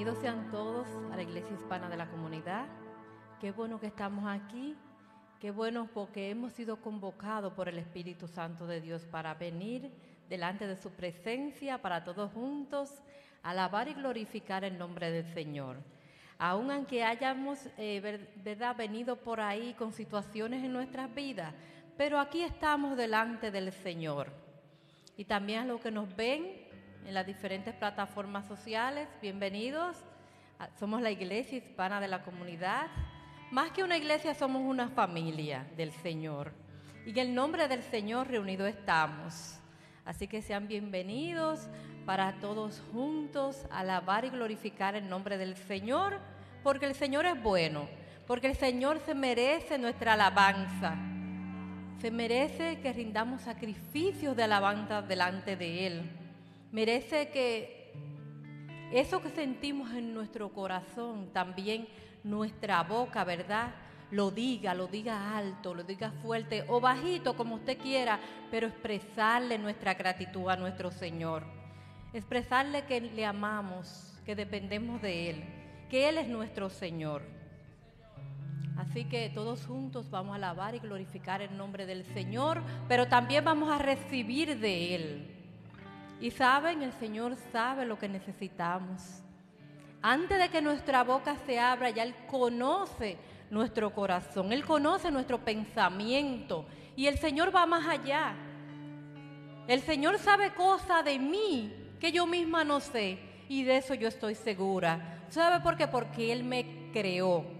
Bienvenidos sean todos a la Iglesia Hispana de la Comunidad. Qué bueno que estamos aquí. Qué bueno porque hemos sido convocados por el Espíritu Santo de Dios para venir delante de su presencia, para todos juntos alabar y glorificar el nombre del Señor. Aun aunque hayamos eh, verdad, venido por ahí con situaciones en nuestras vidas, pero aquí estamos delante del Señor. Y también a los que nos ven en las diferentes plataformas sociales, bienvenidos. Ah, somos la iglesia hispana de la comunidad. Más que una iglesia, somos una familia del Señor. Y en el nombre del Señor reunido estamos. Así que sean bienvenidos para todos juntos alabar y glorificar el nombre del Señor, porque el Señor es bueno, porque el Señor se merece nuestra alabanza. Se merece que rindamos sacrificios de alabanza delante de Él merece que eso que sentimos en nuestro corazón, también nuestra boca, ¿verdad? Lo diga, lo diga alto, lo diga fuerte o bajito, como usted quiera, pero expresarle nuestra gratitud a nuestro Señor. Expresarle que le amamos, que dependemos de Él, que Él es nuestro Señor. Así que todos juntos vamos a alabar y glorificar el nombre del Señor, pero también vamos a recibir de Él. Y saben, el Señor sabe lo que necesitamos. Antes de que nuestra boca se abra, ya Él conoce nuestro corazón, Él conoce nuestro pensamiento y el Señor va más allá. El Señor sabe cosas de mí que yo misma no sé y de eso yo estoy segura. ¿Sabe por qué? Porque Él me creó.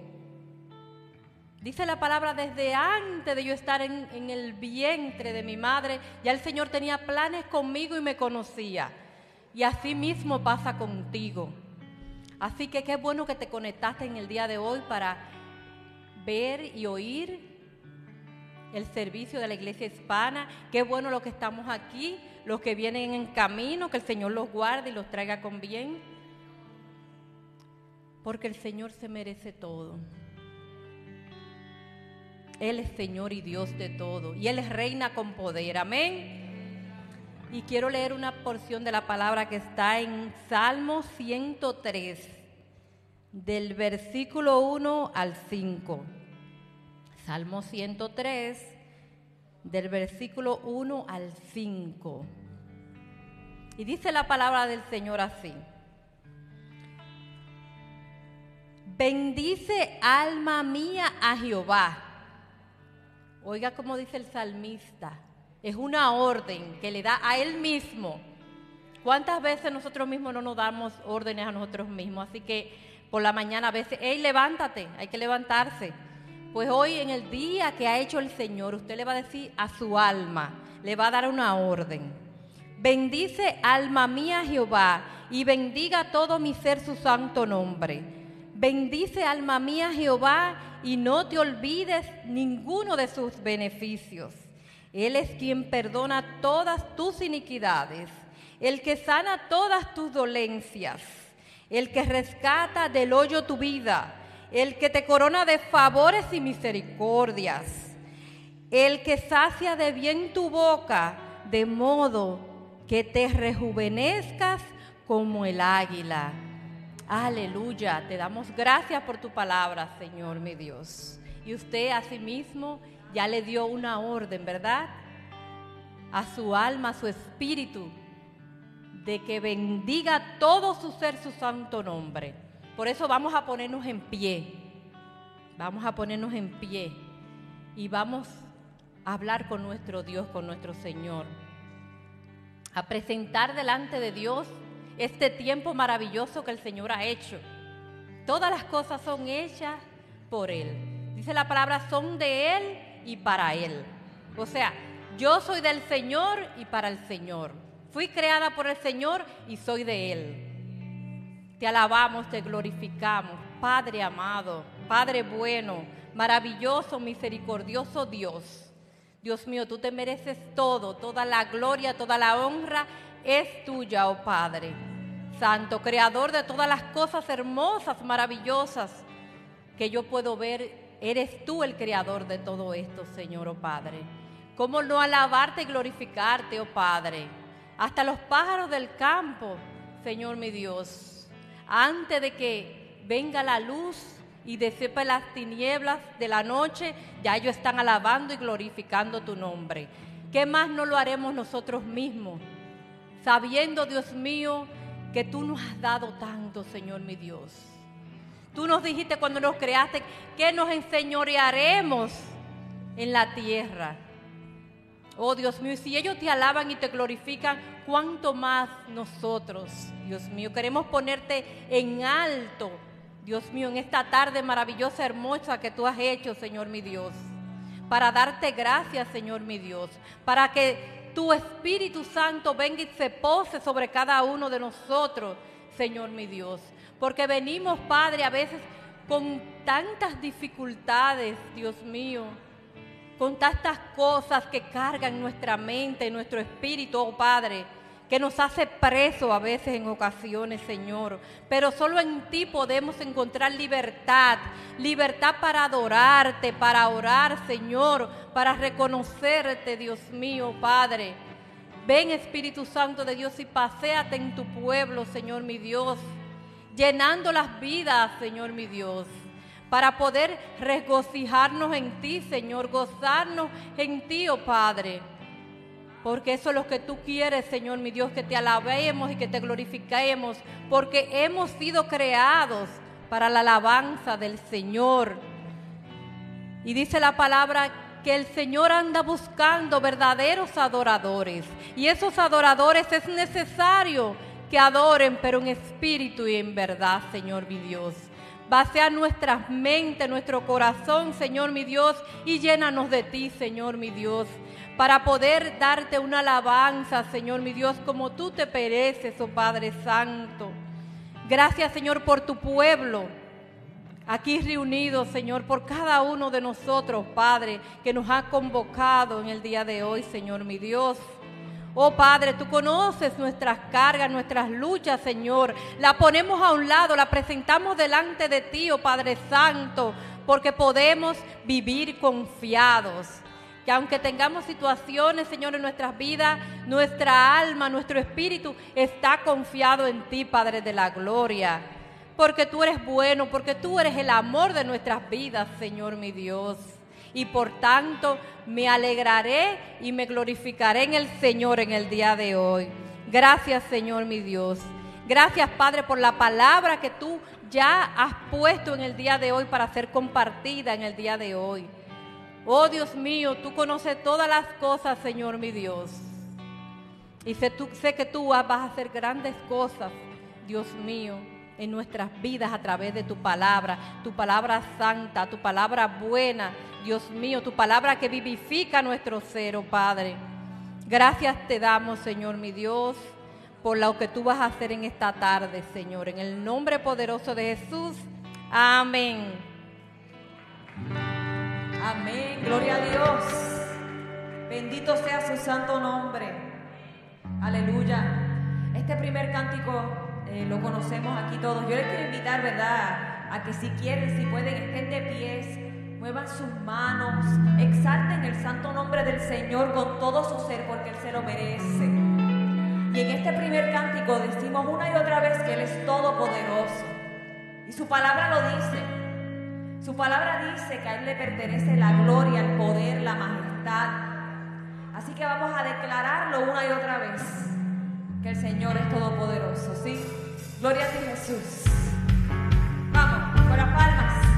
Dice la palabra, desde antes de yo estar en, el vientre de mi madre, ya el Señor tenía planes conmigo y me conocía. Y así mismo pasa contigo. Así que qué bueno que te conectaste en el día de hoy para ver y oír el servicio de la iglesia hispana. Qué bueno lo que estamos aquí, los que vienen en camino, que el Señor los guarde y los traiga con bien. Porque el Señor se merece todo. Él es Señor y Dios de todo. Y Él es reina con poder. Amén. Y quiero leer una porción de la palabra que está en Salmo 103, del versículo 1 al 5. Salmo 103, del versículo 1 al 5. Y dice la palabra del Señor así. Bendice alma mía a Jehová Oiga como dice el salmista, es una orden que le da a él mismo. ¿Cuántas veces nosotros mismos no nos damos órdenes a nosotros mismos? Así que por la mañana a veces, hey, levántate, hay que levantarse. Pues hoy en el día que ha hecho el Señor, usted le va a decir a su alma, le va a dar una orden. Bendice alma mía Jehová y bendiga todo mi ser su santo nombre. Bendice alma mía Jehová y no te olvides ninguno de sus beneficios. Él es quien perdona todas tus iniquidades, el que sana todas tus dolencias, el que rescata del hoyo tu vida, el que te corona de favores y misericordias, el que sacia de bien tu boca, de modo que te rejuvenezcas como el águila. Aleluya, te damos gracias por tu palabra, Señor mi Dios. Y usted asimismo ya le dio una orden, ¿verdad? A su alma, a su espíritu, de que bendiga todo su ser su santo nombre. Por eso vamos a ponernos en pie. Vamos a ponernos en pie y vamos a hablar con nuestro Dios, con nuestro Señor. A presentar delante de Dios este tiempo maravilloso que el Señor ha hecho. Todas las cosas son hechas por Él. Dice la palabra, son de Él y para Él. O sea, yo soy del Señor y para el Señor. Fui creada por el Señor y soy de Él. Te alabamos, te glorificamos, Padre amado, Padre bueno, maravilloso, misericordioso Dios. Dios mío, tú te mereces todo, toda la gloria, toda la honra es tuya, oh Padre. Santo, creador de todas las cosas hermosas, maravillosas que yo puedo ver, eres tú el creador de todo esto, Señor, oh Padre. ¿Cómo no alabarte y glorificarte, oh Padre? Hasta los pájaros del campo, Señor mi Dios, antes de que venga la luz y disipe las tinieblas de la noche, ya ellos están alabando y glorificando tu nombre. ¿Qué más no lo haremos nosotros mismos? Sabiendo, Dios mío, que tú nos has dado tanto, Señor mi Dios. Tú nos dijiste cuando nos creaste que nos enseñorearemos en la tierra. Oh Dios mío, si ellos te alaban y te glorifican, ¿cuánto más nosotros, Dios mío? Queremos ponerte en alto, Dios mío, en esta tarde maravillosa, hermosa que tú has hecho, Señor mi Dios. Para darte gracias, Señor mi Dios. Para que tu Espíritu Santo venga y se pose sobre cada uno de nosotros, Señor mi Dios. Porque venimos, Padre, a veces con tantas dificultades, Dios mío con tantas cosas que cargan nuestra mente, nuestro espíritu, oh Padre, que nos hace preso a veces en ocasiones, Señor. Pero solo en ti podemos encontrar libertad, libertad para adorarte, para orar, Señor, para reconocerte, Dios mío, Padre. Ven Espíritu Santo de Dios y paséate en tu pueblo, Señor mi Dios, llenando las vidas, Señor mi Dios para poder regocijarnos en ti, Señor, gozarnos en ti, oh Padre. Porque eso es lo que tú quieres, Señor, mi Dios, que te alabemos y que te glorifiquemos, porque hemos sido creados para la alabanza del Señor. Y dice la palabra que el Señor anda buscando verdaderos adoradores. Y esos adoradores es necesario que adoren, pero en espíritu y en verdad, Señor mi Dios. Vacía nuestras mentes, nuestro corazón, Señor mi Dios, y llénanos de ti, Señor mi Dios, para poder darte una alabanza, Señor mi Dios, como tú te pereces, oh Padre Santo. Gracias, Señor, por tu pueblo. Aquí reunidos, Señor, por cada uno de nosotros, Padre, que nos ha convocado en el día de hoy, Señor mi Dios. Oh Padre, tú conoces nuestras cargas, nuestras luchas, Señor. La ponemos a un lado, la presentamos delante de ti, oh Padre Santo, porque podemos vivir confiados. Que aunque tengamos situaciones, Señor, en nuestras vidas, nuestra alma, nuestro espíritu está confiado en ti, Padre de la Gloria. Porque tú eres bueno, porque tú eres el amor de nuestras vidas, Señor mi Dios y por tanto me alegraré y me glorificaré en el Señor en el día de hoy. Gracias Señor mi Dios. Gracias Padre por la palabra que tú ya has puesto en el día de hoy para ser compartida en el día de hoy. Oh Dios mío, tú conoces todas las cosas, Señor mi Dios. Y sé, tú, sé que tú vas a hacer grandes cosas, Dios mío, en nuestras vidas a través de tu palabra, tu palabra santa, tu palabra buena, Dios mío, tu palabra que vivifica nuestro ser, oh Padre. Gracias te damos, Señor mi Dios, por lo que tú vas a hacer en esta tarde, Señor. En el nombre poderoso de Jesús. Amén. Amén. Gloria a Dios. Bendito sea su santo nombre. Aleluya. Este primer cántico eh, lo conocemos aquí todos. Yo les quiero invitar, ¿verdad? A que si quieren, si pueden, estén de pies muevan sus manos, exalten el santo nombre del Señor con todo su ser porque Él se lo merece. Y en este primer cántico decimos una y otra vez que Él es todopoderoso. Y su palabra lo dice. Su palabra dice que a Él le pertenece la gloria, el poder, la majestad. Así que vamos a declararlo una y otra vez, que el Señor es todopoderoso, ¿sí? Gloria a ti Jesús. Vamos, con las palmas.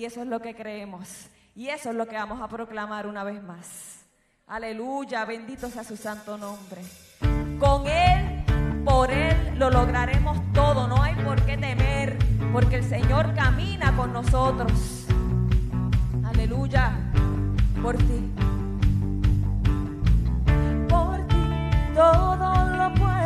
Y eso es lo que creemos. Y eso es lo que vamos a proclamar una vez más. Aleluya, bendito sea su santo nombre. Con Él, por Él, lo lograremos todo. No hay por qué temer, porque el Señor camina con nosotros. Aleluya, por ti. Por ti todo lo puedo.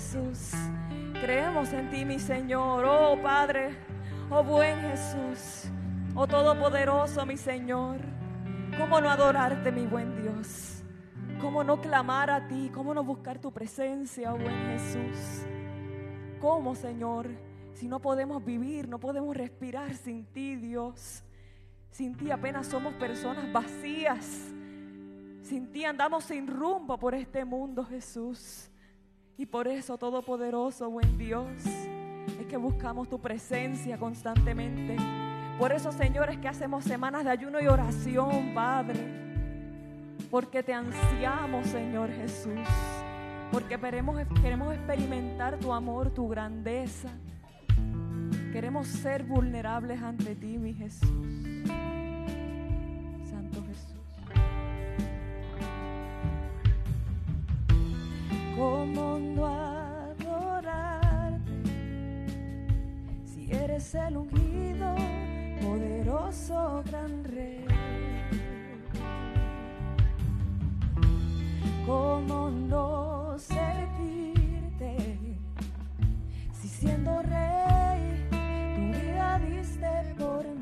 Jesús. Creemos en ti, mi Señor. Oh Padre, oh buen Jesús. Oh Todopoderoso, mi Señor. ¿Cómo no adorarte, mi buen Dios? ¿Cómo no clamar a ti? ¿Cómo no buscar tu presencia, oh buen Jesús? ¿Cómo, Señor? Si no podemos vivir, no podemos respirar sin ti, Dios. Sin ti apenas somos personas vacías. Sin ti andamos sin rumbo por este mundo, Jesús. Y por eso, Todopoderoso, buen Dios, es que buscamos tu presencia constantemente. Por eso, Señor, es que hacemos semanas de ayuno y oración, Padre. Porque te ansiamos, Señor Jesús. Porque queremos, queremos experimentar tu amor, tu grandeza. Queremos ser vulnerables ante ti, mi Jesús. ¿Cómo no adorarte si eres el ungido, poderoso gran rey? ¿Cómo no servirte si siendo rey tu vida diste por mí?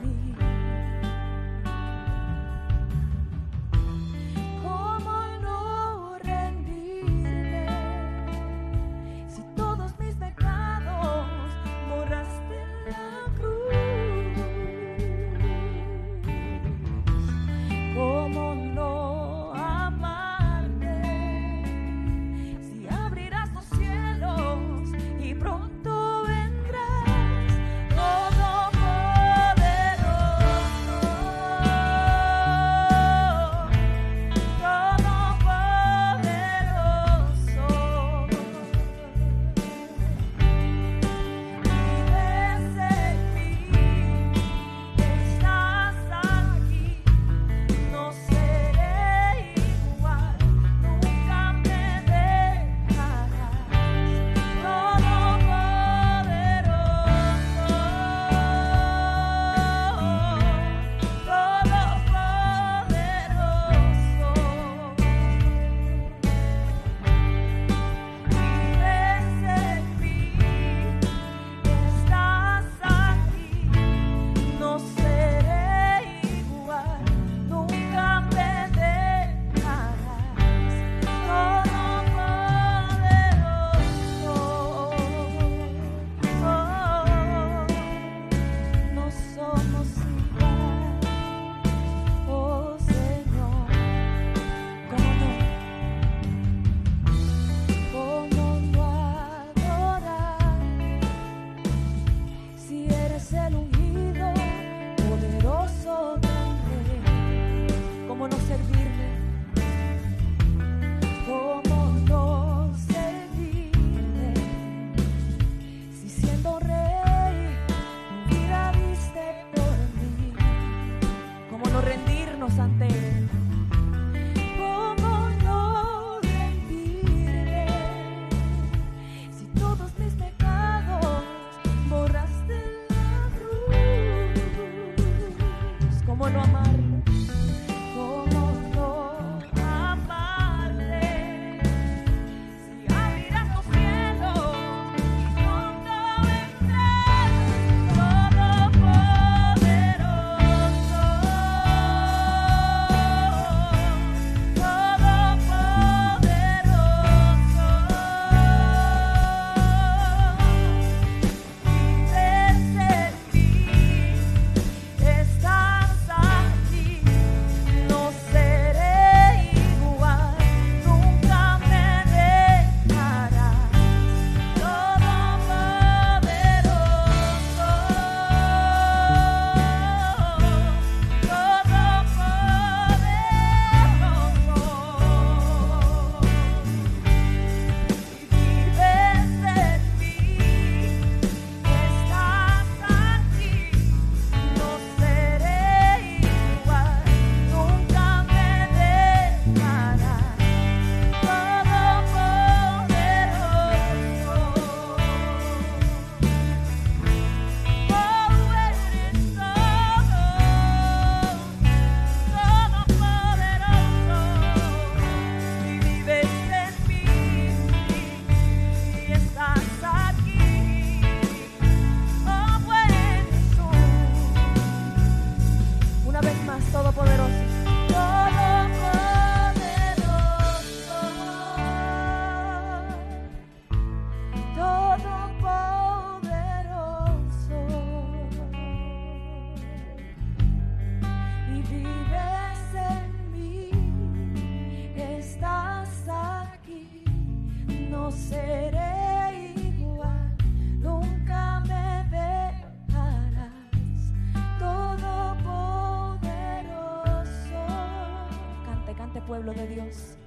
Dios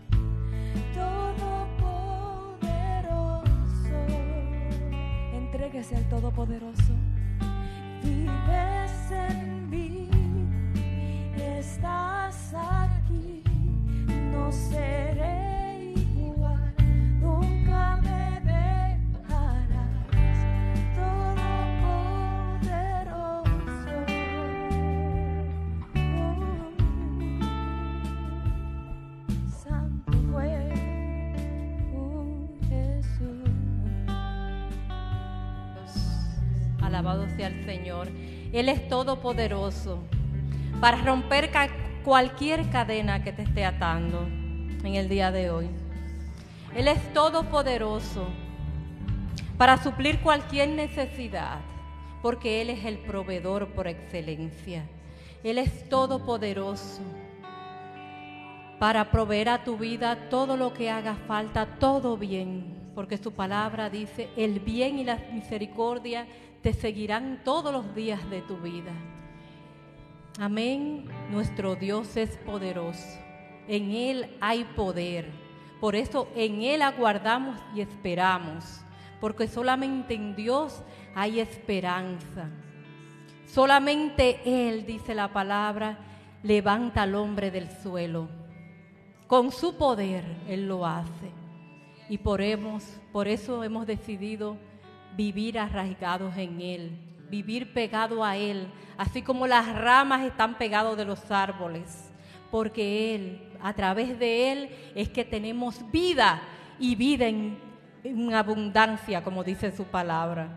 Todopoderoso. Entréguese al Todopoderoso. Vives Él es todopoderoso para romper cualquier cadena que te esté atando en el día de hoy. Él es todopoderoso para suplir cualquier necesidad, porque Él es el proveedor por excelencia. Él es todopoderoso para proveer a tu vida todo lo que haga falta, todo bien, porque su palabra dice, el bien y la misericordia te seguirán todos los días de tu vida. Amén. Nuestro Dios es poderoso. En Él hay poder. Por eso en Él aguardamos y esperamos. Porque solamente en Dios hay esperanza. Solamente Él, dice la palabra, levanta al hombre del suelo. Con su poder Él lo hace. Y por, hemos, por eso hemos decidido vivir arraigados en Él, vivir pegado a Él, así como las ramas están pegados de los árboles, porque Él, a través de Él, es que tenemos vida y vida en, en abundancia, como dice su palabra.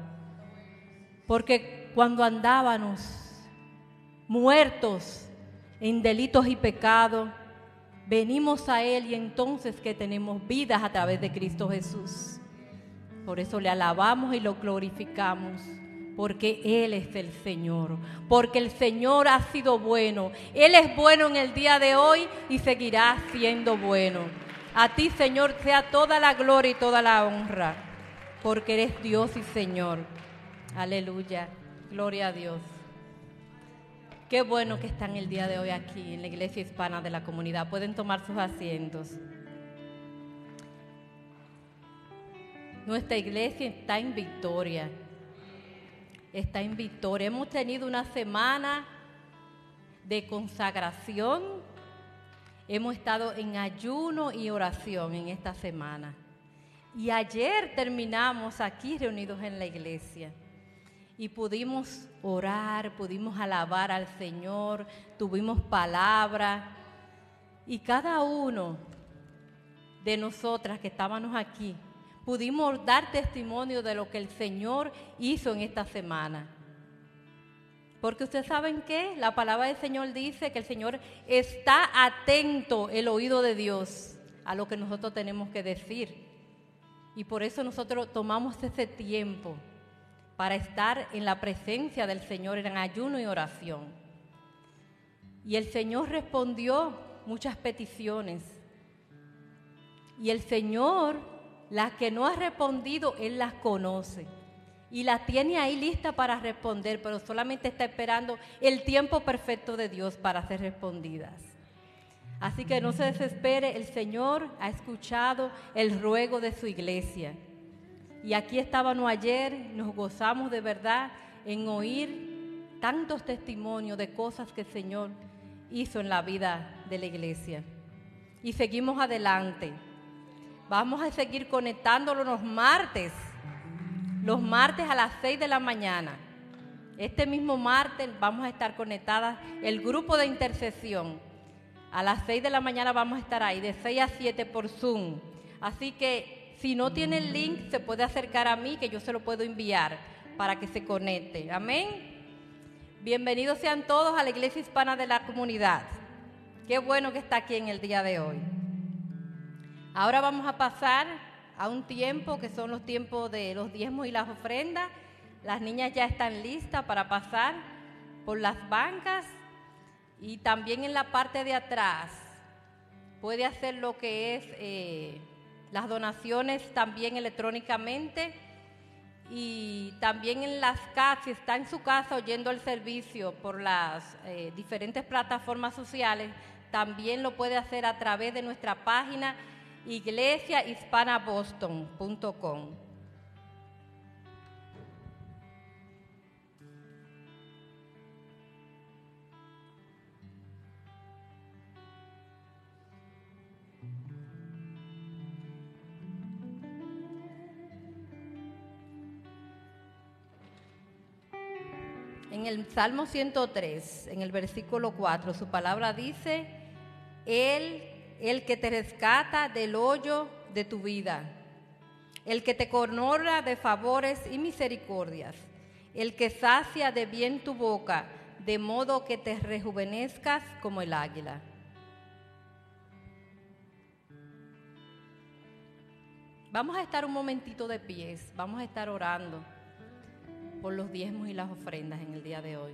Porque cuando andábamos muertos en delitos y pecados, venimos a Él y entonces que tenemos vidas a través de Cristo Jesús. Por eso le alabamos y lo glorificamos, porque Él es el Señor, porque el Señor ha sido bueno. Él es bueno en el día de hoy y seguirá siendo bueno. A ti, Señor, sea toda la gloria y toda la honra, porque eres Dios y Señor. Aleluya. Gloria a Dios. Qué bueno que están el día de hoy aquí en la iglesia hispana de la comunidad. Pueden tomar sus asientos. Nuestra iglesia está en victoria. Está en victoria. Hemos tenido una semana de consagración. Hemos estado en ayuno y oración en esta semana. Y ayer terminamos aquí reunidos en la iglesia y pudimos orar, pudimos alabar al Señor, tuvimos palabra y cada uno de nosotras que estábamos aquí pudimos dar testimonio de lo que el Señor hizo en esta semana. Porque ustedes saben que la palabra del Señor dice que el Señor está atento el oído de Dios a lo que nosotros tenemos que decir. Y por eso nosotros tomamos ese tiempo para estar en la presencia del Señor en ayuno y oración. Y el Señor respondió muchas peticiones. Y el Señor, las que no ha respondido, Él las conoce. Y las tiene ahí lista para responder, pero solamente está esperando el tiempo perfecto de Dios para ser respondidas. Así que no se desespere, el Señor ha escuchado el ruego de su iglesia. Y aquí estábamos ayer, nos gozamos de verdad en oír tantos testimonios de cosas que el Señor hizo en la vida de la iglesia. Y seguimos adelante. Vamos a seguir conectándolo los martes, los martes a las 6 de la mañana. Este mismo martes vamos a estar conectadas el grupo de intercesión. A las 6 de la mañana vamos a estar ahí, de 6 a 7 por Zoom. Así que si no tiene el link, se puede acercar a mí, que yo se lo puedo enviar para que se conecte. Amén. Bienvenidos sean todos a la iglesia hispana de la comunidad. Qué bueno que está aquí en el día de hoy. Ahora vamos a pasar a un tiempo que son los tiempos de los diezmos y las ofrendas. Las niñas ya están listas para pasar por las bancas y también en la parte de atrás puede hacer lo que es eh, las donaciones también electrónicamente y también en las casas, si está en su casa oyendo el servicio por las eh, diferentes plataformas sociales, también lo puede hacer a través de nuestra página iglesiahispanaboston.com. En el Salmo 103, en el versículo 4, su palabra dice, Él, el que te rescata del hoyo de tu vida, el que te corona de favores y misericordias, el que sacia de bien tu boca, de modo que te rejuvenezcas como el águila. Vamos a estar un momentito de pies, vamos a estar orando por los diezmos y las ofrendas en el día de hoy.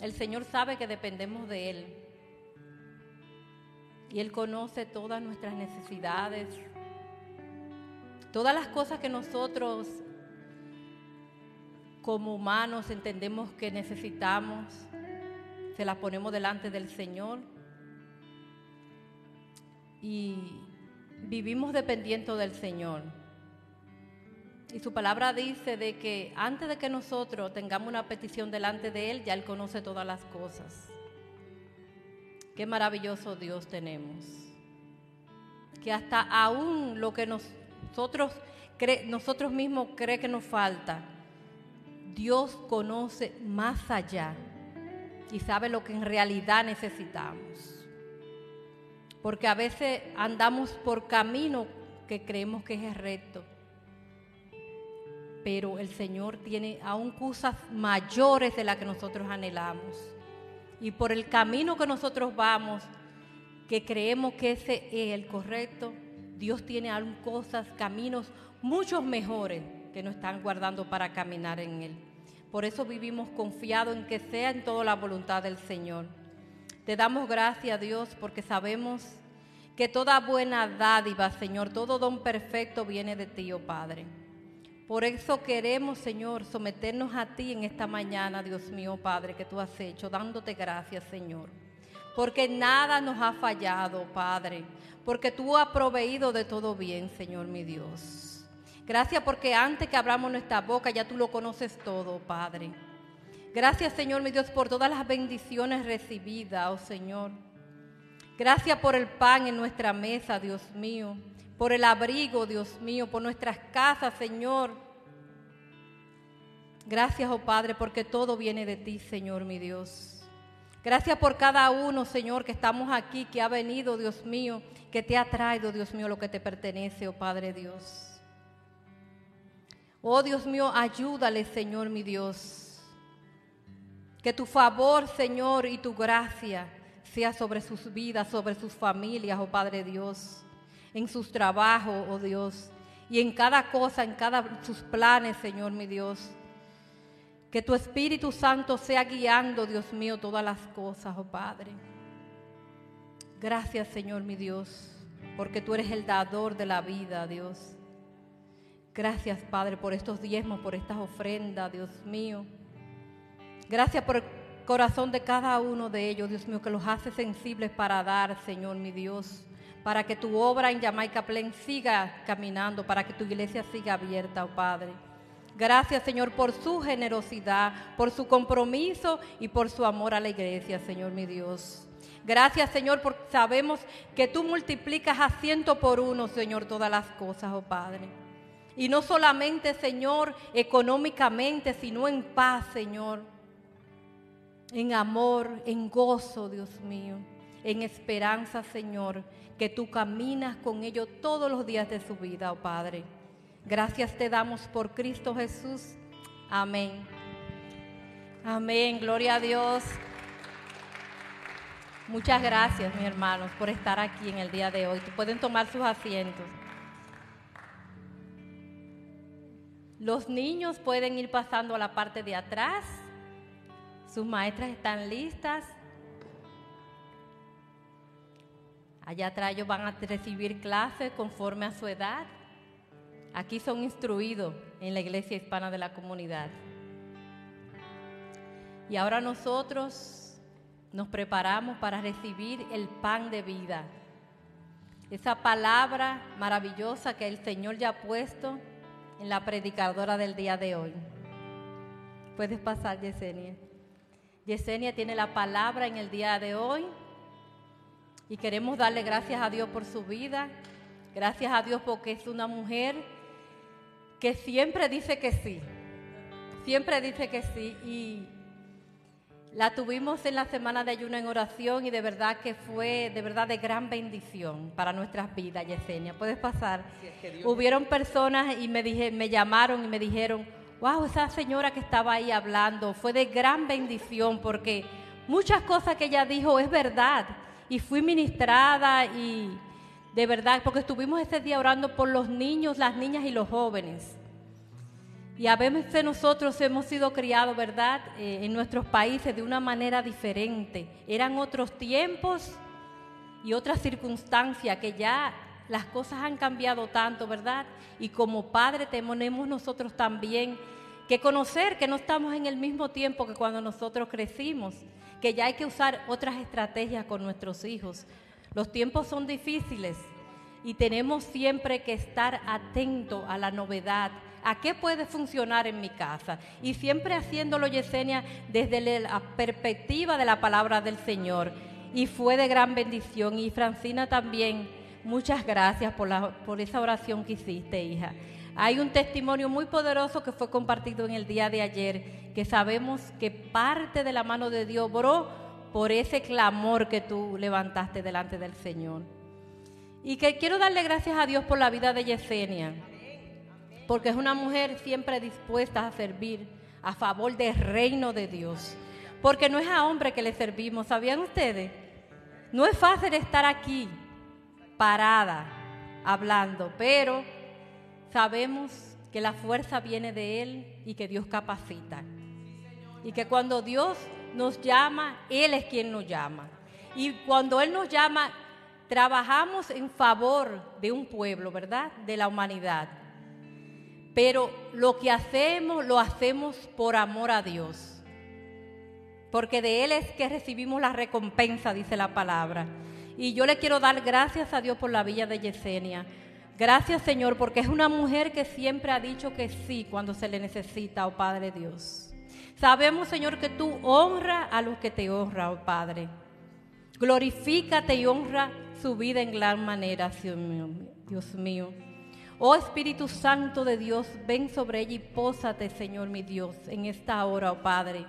El Señor sabe que dependemos de Él. Y Él conoce todas nuestras necesidades, todas las cosas que nosotros como humanos entendemos que necesitamos, se las ponemos delante del Señor. Y vivimos dependiendo del Señor. Y su palabra dice de que antes de que nosotros tengamos una petición delante de Él, ya Él conoce todas las cosas. Qué maravilloso Dios tenemos. Que hasta aún lo que nosotros, nosotros mismos cree que nos falta, Dios conoce más allá y sabe lo que en realidad necesitamos. Porque a veces andamos por camino que creemos que es recto pero el Señor tiene aún cosas mayores de las que nosotros anhelamos. Y por el camino que nosotros vamos, que creemos que ese es el correcto, Dios tiene aún cosas, caminos muchos mejores que nos están guardando para caminar en Él. Por eso vivimos confiados en que sea en toda la voluntad del Señor. Te damos gracias, Dios, porque sabemos que toda buena dádiva, Señor, todo don perfecto viene de ti, oh Padre. Por eso queremos, Señor, someternos a ti en esta mañana, Dios mío, Padre, que tú has hecho, dándote gracias, Señor. Porque nada nos ha fallado, Padre. Porque tú has proveído de todo bien, Señor, mi Dios. Gracias porque antes que abramos nuestra boca ya tú lo conoces todo, Padre. Gracias, Señor, mi Dios, por todas las bendiciones recibidas, oh Señor. Gracias por el pan en nuestra mesa, Dios mío por el abrigo, Dios mío, por nuestras casas, Señor. Gracias, oh Padre, porque todo viene de ti, Señor, mi Dios. Gracias por cada uno, Señor, que estamos aquí, que ha venido, Dios mío, que te ha traído, Dios mío, lo que te pertenece, oh Padre Dios. Oh Dios mío, ayúdale, Señor, mi Dios. Que tu favor, Señor, y tu gracia sea sobre sus vidas, sobre sus familias, oh Padre Dios en sus trabajos, oh Dios, y en cada cosa, en cada sus planes, Señor mi Dios. Que tu Espíritu Santo sea guiando, Dios mío, todas las cosas, oh Padre. Gracias, Señor mi Dios, porque tú eres el dador de la vida, Dios. Gracias, Padre, por estos diezmos, por estas ofrendas, Dios mío. Gracias por el corazón de cada uno de ellos, Dios mío, que los hace sensibles para dar, Señor mi Dios para que tu obra en Jamaica Plain siga caminando, para que tu iglesia siga abierta, oh Padre. Gracias, Señor, por su generosidad, por su compromiso y por su amor a la iglesia, Señor mi Dios. Gracias, Señor, porque sabemos que tú multiplicas a ciento por uno, Señor, todas las cosas, oh Padre. Y no solamente, Señor, económicamente, sino en paz, Señor. En amor, en gozo, Dios mío. En esperanza, Señor que tú caminas con ellos todos los días de su vida, oh Padre. Gracias te damos por Cristo Jesús. Amén. Amén, gloria a Dios. Muchas gracias, mis hermanos, por estar aquí en el día de hoy. Pueden tomar sus asientos. Los niños pueden ir pasando a la parte de atrás. Sus maestras están listas. Allá atrás ellos van a recibir clases conforme a su edad. Aquí son instruidos en la iglesia hispana de la comunidad. Y ahora nosotros nos preparamos para recibir el pan de vida. Esa palabra maravillosa que el Señor ya ha puesto en la predicadora del día de hoy. Puedes pasar, Yesenia. Yesenia tiene la palabra en el día de hoy y queremos darle gracias a Dios por su vida. Gracias a Dios porque es una mujer que siempre dice que sí. Siempre dice que sí. Y la tuvimos en la semana de ayuno en oración y de verdad que fue de verdad de gran bendición para nuestras vidas, Yesenia. Puedes pasar. Hubieron personas y me dije, me llamaron y me dijeron, wow, esa señora que estaba ahí hablando fue de gran bendición porque muchas cosas que ella dijo es verdad y fui ministrada y de verdad, porque estuvimos ese día orando por los niños, las niñas y los jóvenes. Y a veces nosotros hemos sido criados, ¿verdad?, eh, en nuestros países de una manera diferente. Eran otros tiempos y otras circunstancias que ya las cosas han cambiado tanto, ¿verdad? Y como padre tenemos nosotros también que conocer que no estamos en el mismo tiempo que cuando nosotros crecimos que ya hay que usar otras estrategias con nuestros hijos. Los tiempos son difíciles y tenemos siempre que estar atentos a la novedad, a qué puede funcionar en mi casa. Y siempre haciéndolo, Yesenia, desde la perspectiva de la palabra del Señor. Y fue de gran bendición. Y Francina también, muchas gracias por, la, por esa oración que hiciste, hija. Hay un testimonio muy poderoso que fue compartido en el día de ayer, que sabemos que parte de la mano de Dios obró por ese clamor que tú levantaste delante del Señor. Y que quiero darle gracias a Dios por la vida de Yesenia, porque es una mujer siempre dispuesta a servir a favor del reino de Dios. Porque no es a hombre que le servimos, ¿sabían ustedes? No es fácil estar aquí parada hablando, pero sabemos que la fuerza viene de Él y que Dios capacita. Y que cuando Dios nos llama, Él es quien nos llama. Y cuando Él nos llama, trabajamos en favor de un pueblo, ¿verdad? De la humanidad. Pero lo que hacemos, lo hacemos por amor a Dios. Porque de Él es que recibimos la recompensa, dice la palabra. Y yo le quiero dar gracias a Dios por la villa de Yesenia Gracias Señor, porque es una mujer que siempre ha dicho que sí cuando se le necesita, oh Padre Dios. Sabemos Señor que tú honras a los que te honran, oh Padre. Glorifícate y honra su vida en gran manera, Dios mío. Oh Espíritu Santo de Dios, ven sobre ella y pósate, Señor mi Dios, en esta hora, oh Padre.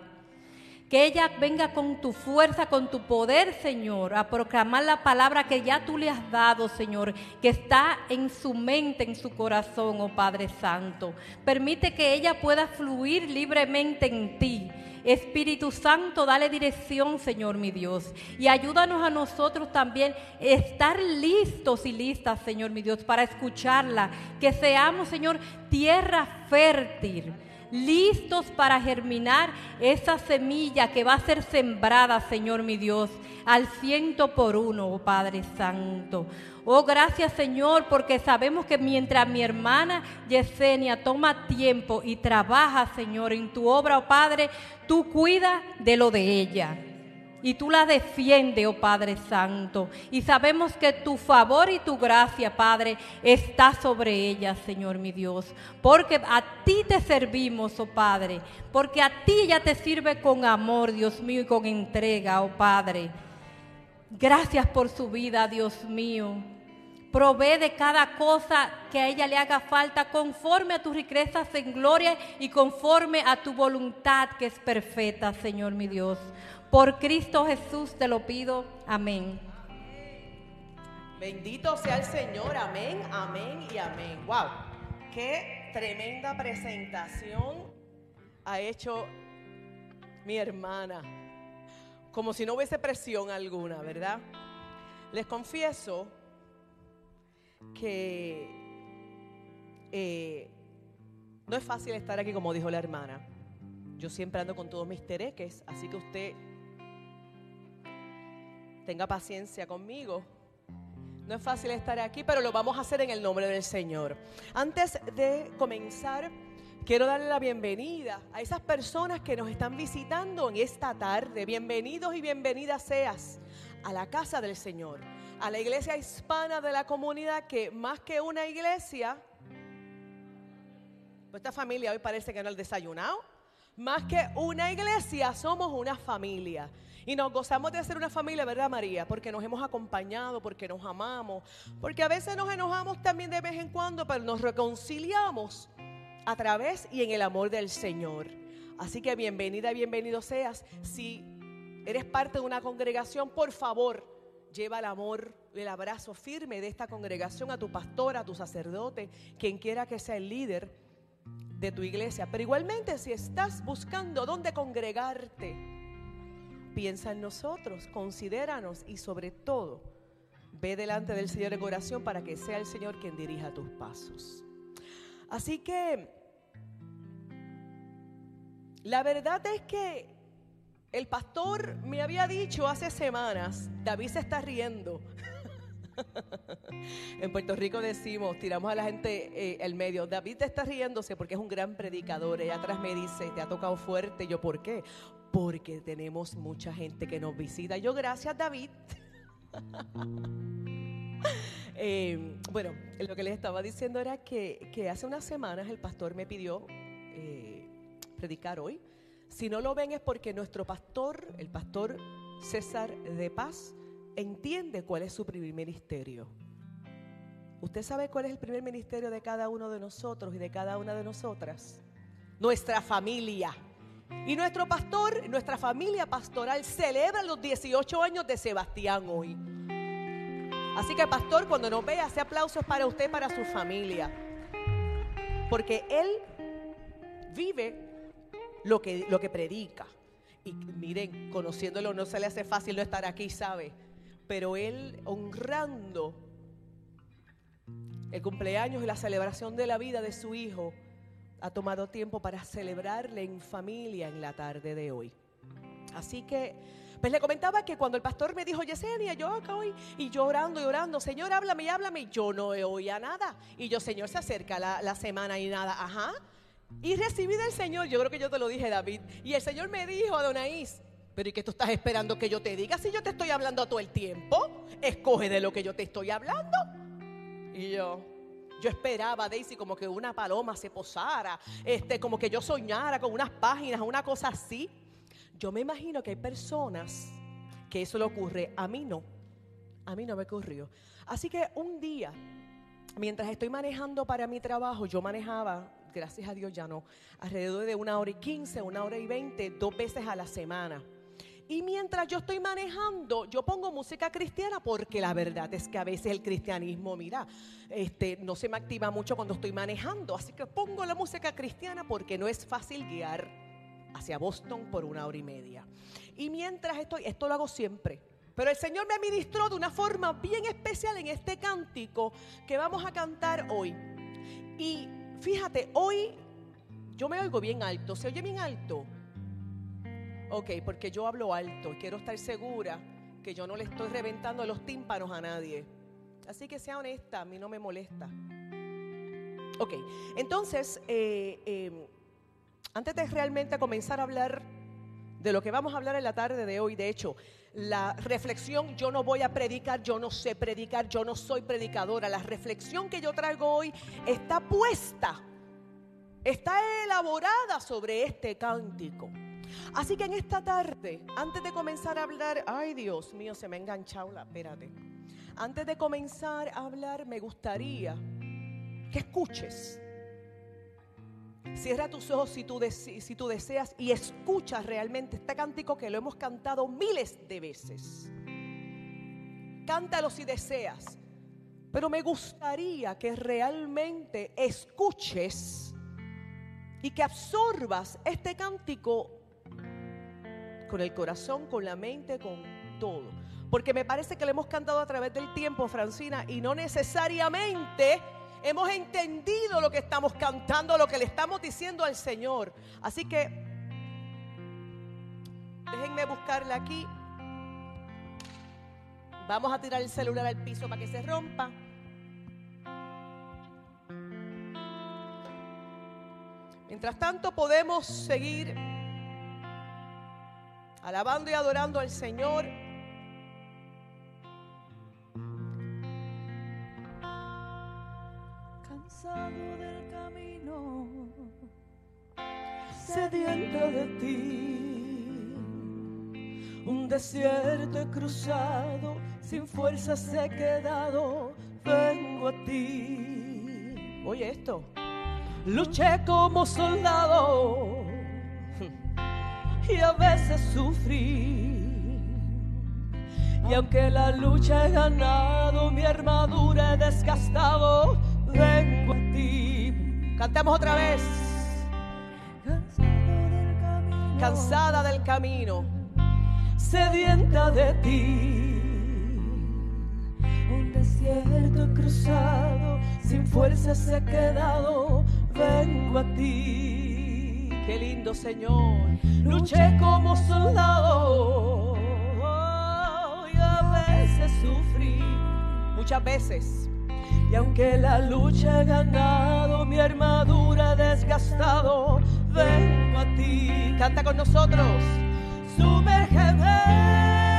Que ella venga con tu fuerza, con tu poder, Señor, a proclamar la palabra que ya tú le has dado, Señor, que está en su mente, en su corazón, oh Padre Santo. Permite que ella pueda fluir libremente en ti. Espíritu Santo, dale dirección, Señor mi Dios. Y ayúdanos a nosotros también estar listos y listas, Señor mi Dios, para escucharla. Que seamos, Señor, tierra fértil listos para germinar esa semilla que va a ser sembrada, Señor mi Dios, al ciento por uno, oh Padre Santo. Oh, gracias Señor, porque sabemos que mientras mi hermana Yesenia toma tiempo y trabaja, Señor, en tu obra, oh Padre, tú cuidas de lo de ella. Y tú la defiendes, oh Padre Santo. Y sabemos que tu favor y tu gracia, Padre, está sobre ella, Señor mi Dios. Porque a ti te servimos, oh Padre. Porque a ti ella te sirve con amor, Dios mío, y con entrega, oh Padre. Gracias por su vida, Dios mío. Provee de cada cosa que a ella le haga falta conforme a tus riquezas en gloria y conforme a tu voluntad que es perfecta, Señor mi Dios. Por Cristo Jesús te lo pido. Amén. Bendito sea el Señor. Amén, amén y amén. Wow. Qué tremenda presentación ha hecho mi hermana. Como si no hubiese presión alguna, ¿verdad? Les confieso que eh, no es fácil estar aquí como dijo la hermana. Yo siempre ando con todos mis tereques, así que usted tenga paciencia conmigo. No es fácil estar aquí, pero lo vamos a hacer en el nombre del Señor. Antes de comenzar, quiero darle la bienvenida a esas personas que nos están visitando en esta tarde. Bienvenidos y bienvenidas seas a la casa del Señor, a la iglesia hispana de la comunidad que más que una iglesia, pues esta familia hoy parece que no ha desayunado, más que una iglesia somos una familia. Y nos gozamos de ser una familia, ¿verdad María? Porque nos hemos acompañado, porque nos amamos, porque a veces nos enojamos también de vez en cuando, pero nos reconciliamos a través y en el amor del Señor. Así que bienvenida, bienvenido seas. Si eres parte de una congregación, por favor, lleva el amor, el abrazo firme de esta congregación a tu pastor, a tu sacerdote, quien quiera que sea el líder de tu iglesia. Pero igualmente, si estás buscando dónde congregarte, piensa en nosotros, considéranos y sobre todo, ve delante del Señor en oración para que sea el Señor quien dirija tus pasos. Así que la verdad es que el pastor me había dicho hace semanas, David se está riendo. en Puerto Rico decimos, tiramos a la gente eh, el medio, David está riéndose porque es un gran predicador. Ella atrás me dice, te ha tocado fuerte. Yo, ¿por qué? Porque tenemos mucha gente que nos visita. Yo, gracias David. Eh, bueno, lo que les estaba diciendo era que, hace unas semanas el pastor me pidió eh, predicar hoy. Si no lo ven es porque nuestro pastor, el pastor César de Paz, entiende cuál es su primer ministerio. ¿Usted sabe cuál es el primer ministerio de cada uno de nosotros y de cada una de nosotras? Nuestra familia. Y nuestro pastor, nuestra familia pastoral celebra los 18 años de Sebastián hoy. Así que pastor, cuando nos vea, hace aplausos para usted, para su familia. Porque él vive lo que, lo que predica. Y miren, conociéndolo no se le hace fácil no estar aquí, ¿sabe? Pero él honrando el cumpleaños y la celebración de la vida de su hijo, ha tomado tiempo para celebrarle en familia en la tarde de hoy. Así que pues le comentaba que cuando el pastor me dijo, Yesenia, yo acá hoy, y llorando y orando, Señor, háblame y háblame, yo no oía nada. Y yo, Señor, se acerca la, semana y nada, ajá. Y recibí del Señor, yo creo que yo te lo dije, David. Y el Señor me dijo a Donaís, pero ¿y qué tú estás esperando que yo te diga si yo te estoy hablando todo el tiempo? Escoge de lo que yo te estoy hablando. Y yo, yo esperaba, Daisy, como que una paloma se posara, este, como que yo soñara con unas páginas, una cosa así. Yo me imagino que hay personas que eso le ocurre. A mí no. A mí no me ocurrió. Así que un día, mientras estoy manejando para mi trabajo, yo manejaba, gracias a Dios ya no, alrededor de una hora y quince, una hora y veinte, dos veces a la semana. Y mientras yo estoy manejando, yo pongo música cristiana porque la verdad es que a veces el cristianismo, mira, este, no se me activa mucho cuando estoy manejando. Así que pongo la música cristiana porque no es fácil guiar hacia Boston por una hora y media. Y mientras estoy, esto lo hago siempre. Pero el Señor me administró de una forma bien especial en este cántico que vamos a cantar hoy. Y fíjate, hoy yo me oigo bien alto. ¿Se oye bien alto? Ok, porque yo hablo alto y quiero estar segura que yo no le estoy reventando los tímpanos a nadie. Así que sea honesta, a mí no me molesta. Ok, entonces, eh, eh, antes de realmente comenzar a hablar de lo que vamos a hablar en la tarde de hoy, de hecho, la reflexión, yo no voy a predicar, yo no sé predicar, yo no soy predicadora. La reflexión que yo traigo hoy está puesta, está elaborada sobre este cántico. Así que en esta tarde, antes de comenzar a hablar, ay Dios mío, se me ha enganchado la, espérate. Antes de comenzar a hablar, me gustaría que escuches Cierra tus ojos si tú, si tú deseas y escucha realmente este cántico que lo hemos cantado miles de veces. Cántalo si deseas. Pero me gustaría que realmente escuches y que absorbas este cántico con el corazón, con la mente, con todo. Porque me parece que lo hemos cantado a través del tiempo, Francina, y no necesariamente hemos entendido lo que estamos cantando, lo que le estamos diciendo al Señor. Así que déjenme buscarle aquí. Vamos a tirar el celular al piso para que se rompa. Mientras tanto podemos seguir alabando y adorando al Señor. cansado del camino, sediento de ti. Un desierto he cruzado, sin fuerzas he quedado, vengo a ti. Oye esto. Luché como soldado y a veces sufrí. Y aunque la lucha he ganado, mi armadura he desgastado, vengo a ti. Cantamos otra vez. Cansado del camino, Cansada del camino. sedienta de ti. Un desierto he cruzado, sin fuerzas he quedado, vengo a ti. Qué lindo Señor. Luché como soldado y a veces sufrí. Muchas veces. Y aunque la lucha he ganado, mi armadura he desgastado, vengo a ti. Canta con nosotros. Sumérgeme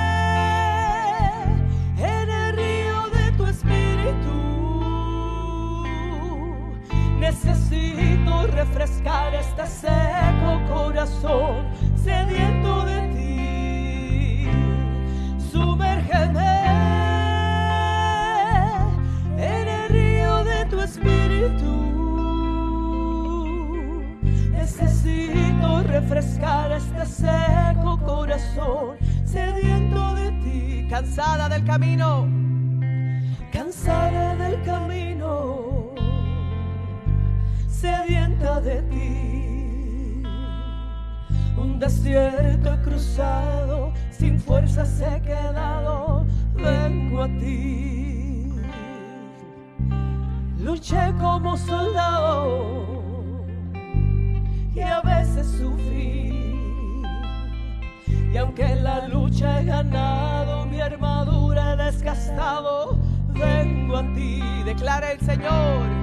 Necesito refrescar este seco corazón sediento de ti. Sumérgeme en el río de tu espíritu. Necesito refrescar este seco corazón sediento de ti. Cansada del camino. Cansada del camino, sedienta de ti. Un desierto cruzado, sin fuerzas he quedado, vengo a ti. Luché como soldado y a veces sufrí. Y aunque la lucha he ganado, mi armadura he desgastado, vengo a ti. Declara el Señor.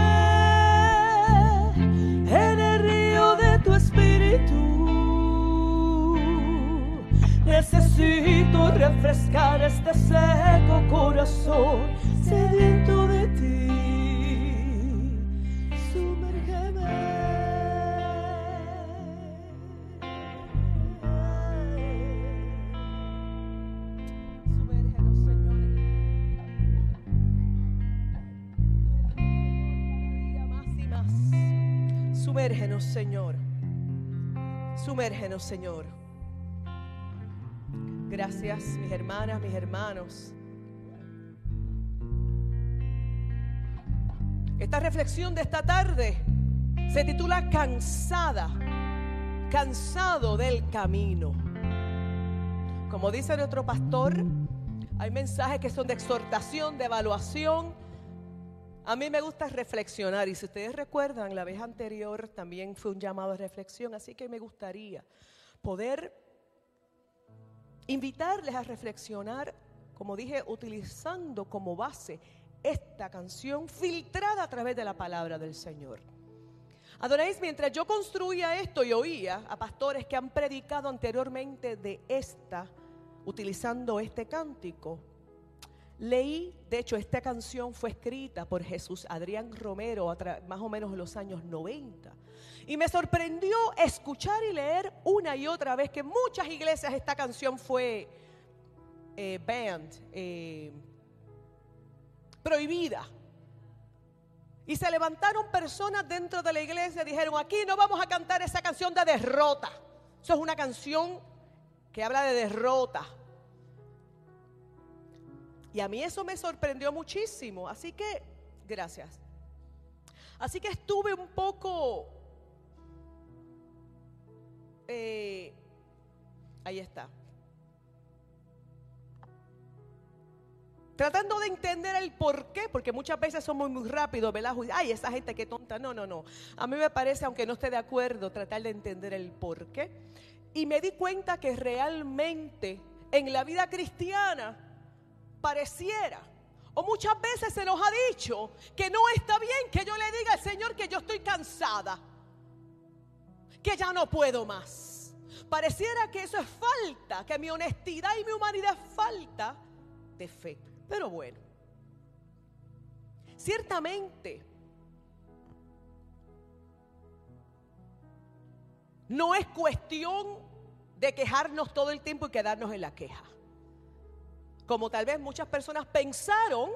Necesito refrescar este seco corazón sediento de ti. Sumérgenos, Señor. Sumérgenos, Señor. Sumérgenos, Señor. Gracias, mis hermanas, mis hermanos. Esta reflexión de esta tarde se titula Cansada, cansado del camino. Como dice nuestro pastor, hay mensajes que son de exhortación, de evaluación. A mí me gusta reflexionar y si ustedes recuerdan, la vez anterior también fue un llamado a reflexión, así que me gustaría poder invitarles a reflexionar, como dije, utilizando como base esta canción filtrada a través de la palabra del Señor. Adoráis, mientras yo construía esto y oía a pastores que han predicado anteriormente de esta, utilizando este cántico, leí, de hecho, esta canción fue escrita por Jesús Adrián Romero, más o menos en los años 90. Y me sorprendió escuchar y leer una y otra vez que en muchas iglesias esta canción fue eh, banned, eh, prohibida. Y se levantaron personas dentro de la iglesia y dijeron, aquí no vamos a cantar esa canción de derrota. Eso es una canción que habla de derrota. Y a mí eso me sorprendió muchísimo. Así que, gracias. Así que estuve un poco... eh, ahí está. tratando de entender el por qué, porque muchas veces somos muy rápidos, ¿verdad? Ay, esa gente que tonta. No, no, no. A mí me parece, aunque no esté de acuerdo, tratar de entender el por qué. Y me di cuenta que realmente en la vida cristiana pareciera, o muchas veces se nos ha dicho que no está bien que yo le diga al Señor que yo estoy cansada, que ya no puedo más. Pareciera que eso es falta, que mi honestidad y mi humanidad es falta de fe. Pero bueno, ciertamente no es cuestión de quejarnos todo el tiempo y quedarnos en la queja. Como tal vez muchas personas pensaron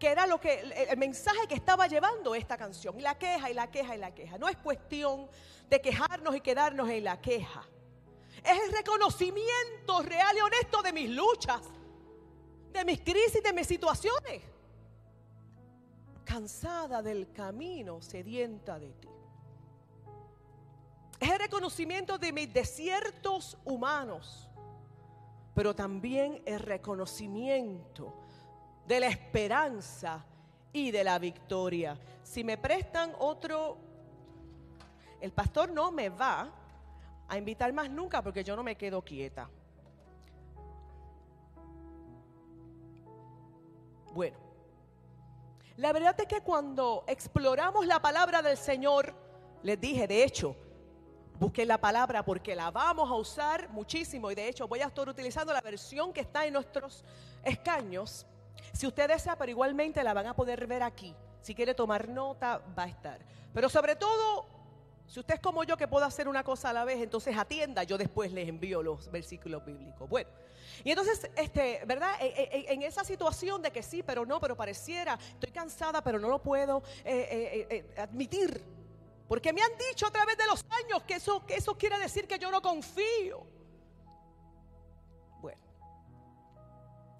que era lo que el mensaje que estaba llevando esta canción, y la queja y la queja y la queja. No es cuestión de quejarnos y quedarnos en la queja. Es el reconocimiento real y honesto de mis luchas, de mis crisis, de mis situaciones. Cansada del camino, sedienta de ti. Es el reconocimiento de mis desiertos humanos, pero también el reconocimiento de la esperanza y de la victoria. Si me prestan otro, el pastor no me va a invitar más nunca porque yo no me quedo quieta. Bueno, la verdad es que cuando exploramos la palabra del Señor, les dije, de hecho, busquen la palabra porque la vamos a usar muchísimo y de hecho voy a estar utilizando la versión que está en nuestros escaños. Si usted desea, pero igualmente la van a poder ver aquí. Si quiere tomar nota, va a estar. Pero sobre todo, si usted es como yo que puedo hacer una cosa a la vez, entonces atienda, yo después les envío los versículos bíblicos. Bueno, y entonces, este, ¿verdad? E, e, e, en, esa situación de que sí, pero no, pero pareciera, estoy cansada, pero no lo puedo eh, eh, eh, admitir. Porque me han dicho a través de los años que eso, que eso quiere decir que yo no confío.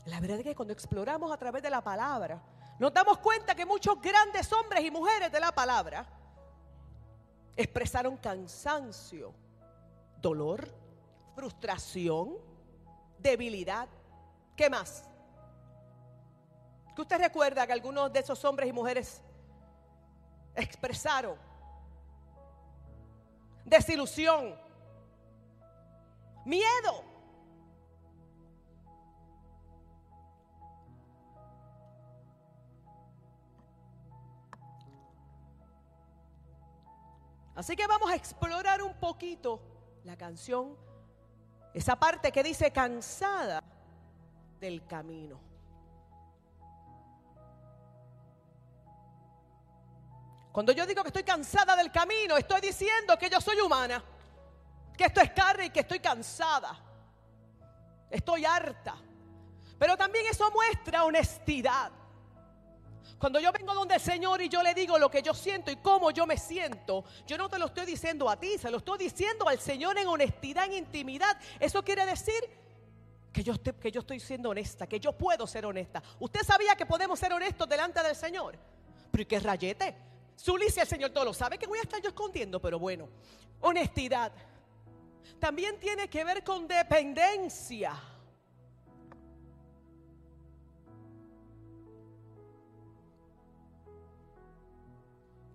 La verdad es que cuando exploramos a través de la palabra, nos damos cuenta que muchos grandes hombres y mujeres de la palabra expresaron cansancio, dolor, frustración, debilidad. ¿Qué más? Que usted recuerda que algunos de esos hombres y mujeres expresaron desilusión, miedo. Así que vamos a explorar un poquito la canción esa parte que dice cansada del camino. Cuando yo digo que estoy cansada del camino, estoy diciendo que yo soy humana, que esto es carne y que estoy cansada. Estoy harta. Pero también eso muestra honestidad. Cuando yo vengo donde el Señor y yo le digo lo que yo siento y cómo yo me siento, yo no te lo estoy diciendo a ti, se lo estoy diciendo al Señor en honestidad, en intimidad. Eso quiere decir que yo, estoy, que yo estoy siendo honesta, que yo puedo ser honesta. ¿Usted sabía que podemos ser honestos delante del Señor? Pero ¿y qué rayete? Sulicia el Señor todo lo sabe que voy a estar yo escondiendo, pero bueno, honestidad. También tiene que ver con dependencia.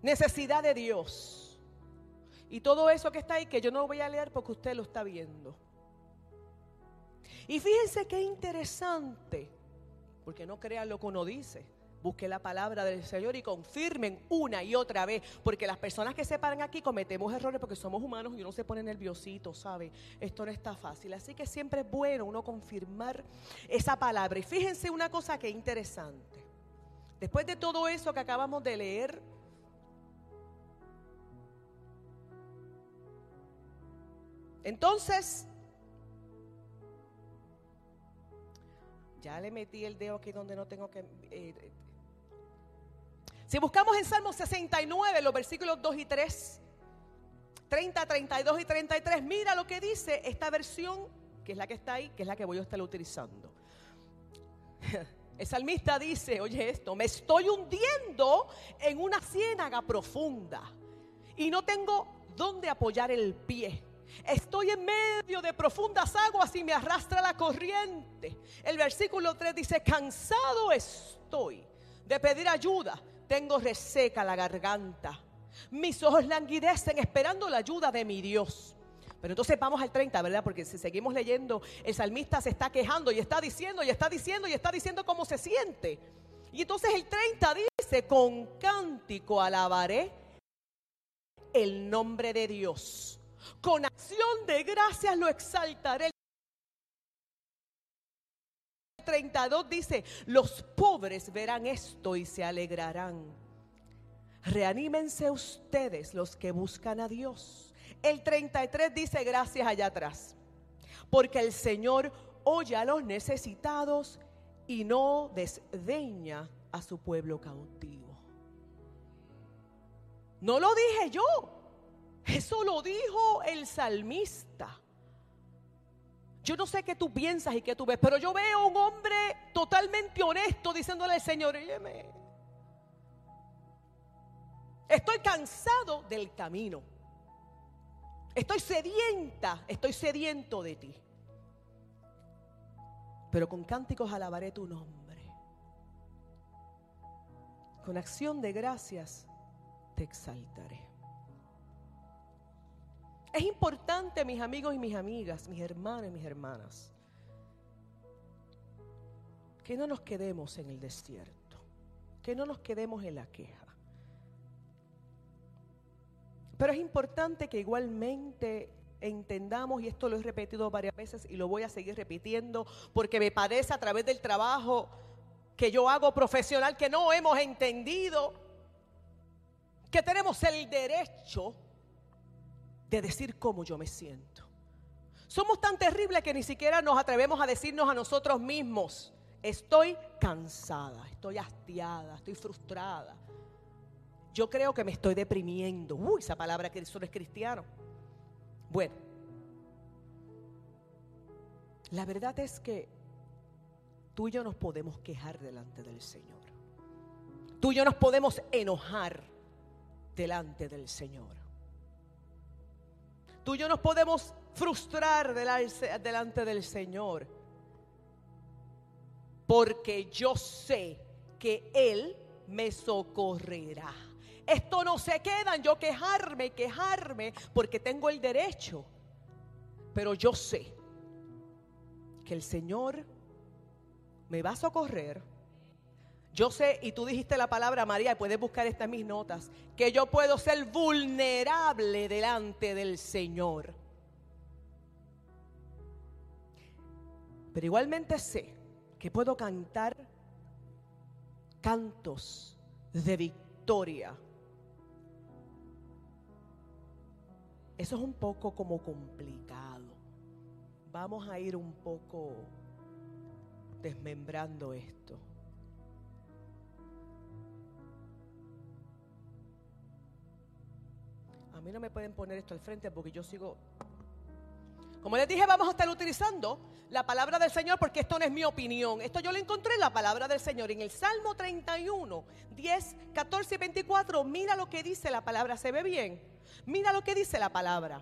Necesidad de Dios. Y todo eso que está ahí, que yo no voy a leer porque usted lo está viendo. Y fíjense qué interesante, porque no crean lo que uno dice. Busque la palabra del Señor y confirmen una y otra vez, porque las personas que se paran aquí cometemos errores porque somos humanos y uno se pone nerviosito, ¿sabe? Esto no está fácil. Así que siempre es bueno uno confirmar esa palabra. Y fíjense una cosa que es interesante. Después de todo eso que acabamos de leer, Entonces, ya le metí el dedo aquí donde no tengo que... Eh, eh, si buscamos en Salmo 69, los versículos 2 y 3, 30, 32 y 33, mira lo que dice esta versión, que es la que está ahí, que es la que voy a estar utilizando. El salmista dice, oye esto, me estoy hundiendo en una ciénaga profunda y no tengo dónde apoyar el pie Estoy en medio de profundas aguas y me arrastra la corriente. El versículo 3 dice, cansado estoy de pedir ayuda. Tengo reseca la garganta. Mis ojos languidecen esperando la ayuda de mi Dios. Pero entonces vamos al 30, ¿verdad? Porque si seguimos leyendo, el salmista se está quejando y está diciendo y está diciendo y está diciendo cómo se siente. Y entonces el 30 dice, con cántico alabaré el nombre de Dios. Con acción de gracias lo exaltaré. El 32 dice, los pobres verán esto y se alegrarán. Reanímense ustedes los que buscan a Dios. El 33 dice, gracias allá atrás, porque el Señor oye a los necesitados y no desdeña a su pueblo cautivo. No lo dije yo, eso lo dijo el salmista. Yo no sé qué tú piensas y qué tú ves, pero yo veo un hombre totalmente honesto diciéndole al Señor, estoy cansado del camino. Estoy sedienta, estoy sediento de ti. Pero con cánticos alabaré tu nombre. Con acción de gracias te exaltaré. Es importante, mis amigos y mis amigas, mis hermanos y mis hermanas, que no nos quedemos en el desierto, que no nos quedemos en la queja. Pero es importante que igualmente entendamos, y esto lo he repetido varias veces y lo voy a seguir repitiendo, porque me parece a través del trabajo que yo hago profesional que no hemos entendido que tenemos el derecho de decir cómo yo me siento. Somos tan terribles que ni siquiera nos atrevemos a decirnos a nosotros mismos, estoy cansada, estoy hastiada, estoy frustrada. Yo creo que me estoy deprimiendo. Uy, esa palabra que solo es cristiano. Bueno, la verdad es que tú y yo nos podemos quejar delante del Señor. Tú y yo nos podemos enojar delante del Señor. Tú y yo nos podemos frustrar delante del Señor. Porque yo sé que Él me socorrerá. Esto no se queda en yo quejarme, quejarme, porque tengo el derecho. Pero yo sé que el Señor me va a socorrer. Yo sé, y tú dijiste la palabra María, y puedes buscar esta en mis notas, que yo puedo ser vulnerable delante del Señor. Pero igualmente sé que puedo cantar cantos de victoria. Eso es un poco como complicado. Vamos a ir un poco desmembrando esto. A mí no me pueden poner esto al frente porque yo sigo... Como les dije, vamos a estar utilizando la palabra del Señor porque esto no es mi opinión. Esto yo lo encontré en la palabra del Señor. En el Salmo 31, 10, 14 y 24, mira lo que dice la palabra. ¿Se ve bien? Mira lo que dice la palabra.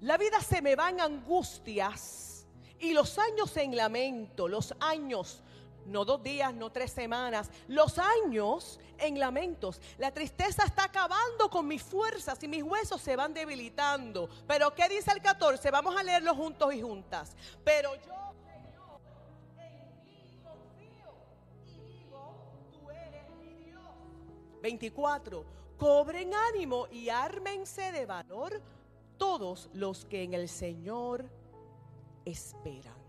La vida se me va en angustias y los años en lamento, los años no dos días, no tres semanas, los años en lamentos. La tristeza está acabando con mis fuerzas y mis huesos se van debilitando. Pero ¿qué dice el 14? Vamos a leerlo juntos y juntas. Pero yo, Señor, en ti confío y digo, tú eres mi Dios. 24. Cobren ánimo y ármense de valor todos los que en el Señor esperan.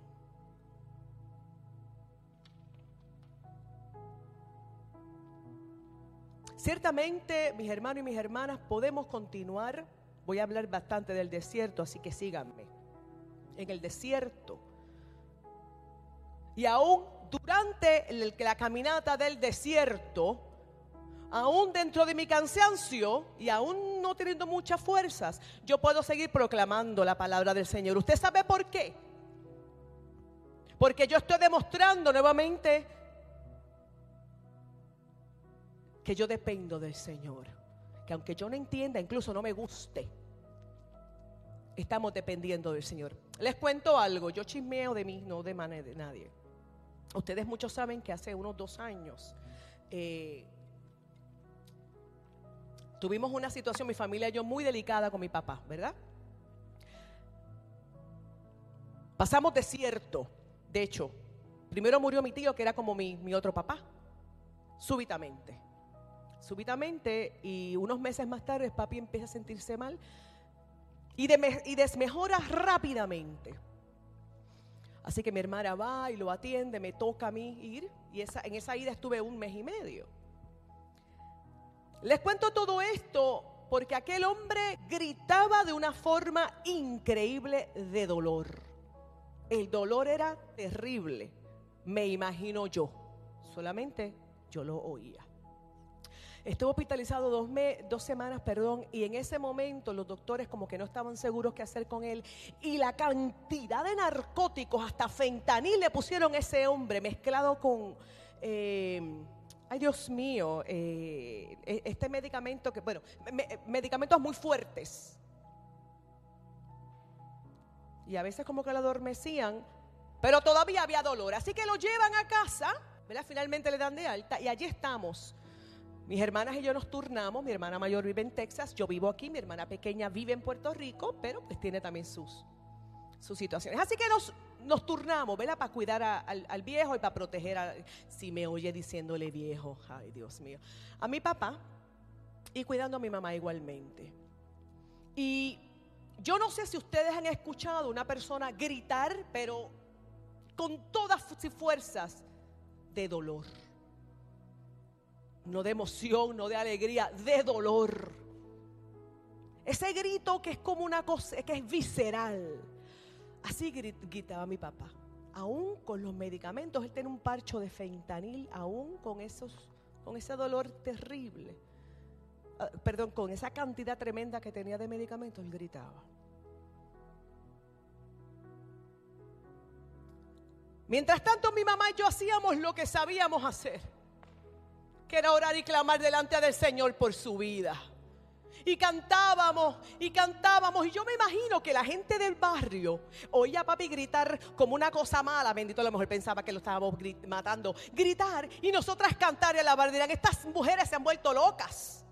Ciertamente, mis hermanos y mis hermanas, podemos continuar. Voy a hablar bastante del desierto, así que síganme. En el desierto. Y aún durante la caminata del desierto, aún dentro de mi cansancio y aún no teniendo muchas fuerzas, yo puedo seguir proclamando la palabra del Señor. ¿Usted sabe por qué? Porque yo estoy demostrando nuevamente que yo dependo del Señor. Que aunque yo no entienda, incluso no me guste, estamos dependiendo del Señor. Les cuento algo, yo chismeo de mí, no de, de nadie. Ustedes muchos saben que hace unos dos años eh, tuvimos una situación, mi familia y yo, muy delicada con mi papá, ¿verdad? Pasamos desierto, de hecho, primero murió mi tío, que era como mi, mi otro papá, súbitamente. Súbitamente, y unos meses más tarde, papi empieza a sentirse mal y, desmejora rápidamente. Así que mi hermana va y lo atiende, me toca a mí ir, y esa, en esa ida estuve un mes y medio. Les cuento todo esto porque aquel hombre gritaba de una forma increíble de dolor. El dolor era terrible, me imagino yo, solamente yo lo oía. Estuvo hospitalizado dos, dos, semanas, perdón, y en ese momento los doctores como que no estaban seguros qué hacer con él. Y la cantidad de narcóticos, hasta fentanil le pusieron a ese hombre mezclado con, eh, ay Dios mío, eh, e, este medicamento que, bueno, medicamentos muy fuertes. Y a veces como que lo adormecían, pero todavía había dolor. Así que lo llevan a casa, ¿verdad? Finalmente le dan de alta y allí estamos mis hermanas y yo nos turnamos, mi hermana mayor vive en Texas, yo vivo aquí, mi hermana pequeña vive en Puerto Rico, pero pues tiene también sus, sus situaciones. Así que nos, nos turnamos, ¿verdad? Para cuidar al, viejo y para proteger a, si me oye diciéndole viejo, ay Dios mío, a mi papá y cuidando a mi mamá igualmente. Y yo no sé si ustedes han escuchado una persona gritar, pero con todas sus fuerzas de dolor no de emoción, no de alegría, de dolor. Ese grito que es como una cosa, que es visceral. Así gritaba mi papá. Aún con los medicamentos, él tiene un parcho de fentanil, aún con, esos, con ese dolor terrible. Ah, perdón, con esa cantidad tremenda que tenía de medicamentos, él gritaba. Mientras tanto, mi mamá y yo hacíamos lo que sabíamos hacer que era orar y clamar delante del Señor por su vida. Y cantábamos y cantábamos. Y yo me imagino que la gente del barrio oía a papi gritar como una cosa mala. Bendito, a lo mejor pensaba que lo estábamos matando. Gritar y nosotras cantar y alabar. Dirán, estas mujeres se han vuelto locas.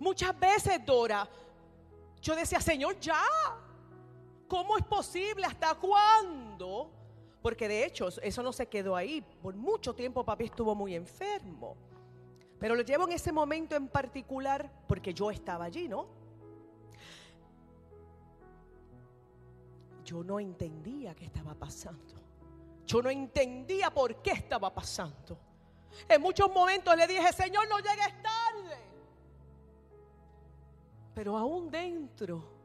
Muchas veces, Dora, yo decía, Señor, ya. ¿Cómo es posible? ¿Hasta cuándo? Porque de hecho, eso no se quedó ahí. Por mucho tiempo papi estuvo muy enfermo. Pero lo llevo en ese momento en particular porque yo estaba allí, ¿no? Yo no entendía qué estaba pasando. Yo no entendía por qué estaba pasando. En muchos momentos le dije, Señor, no llegues tarde. Pero aún dentro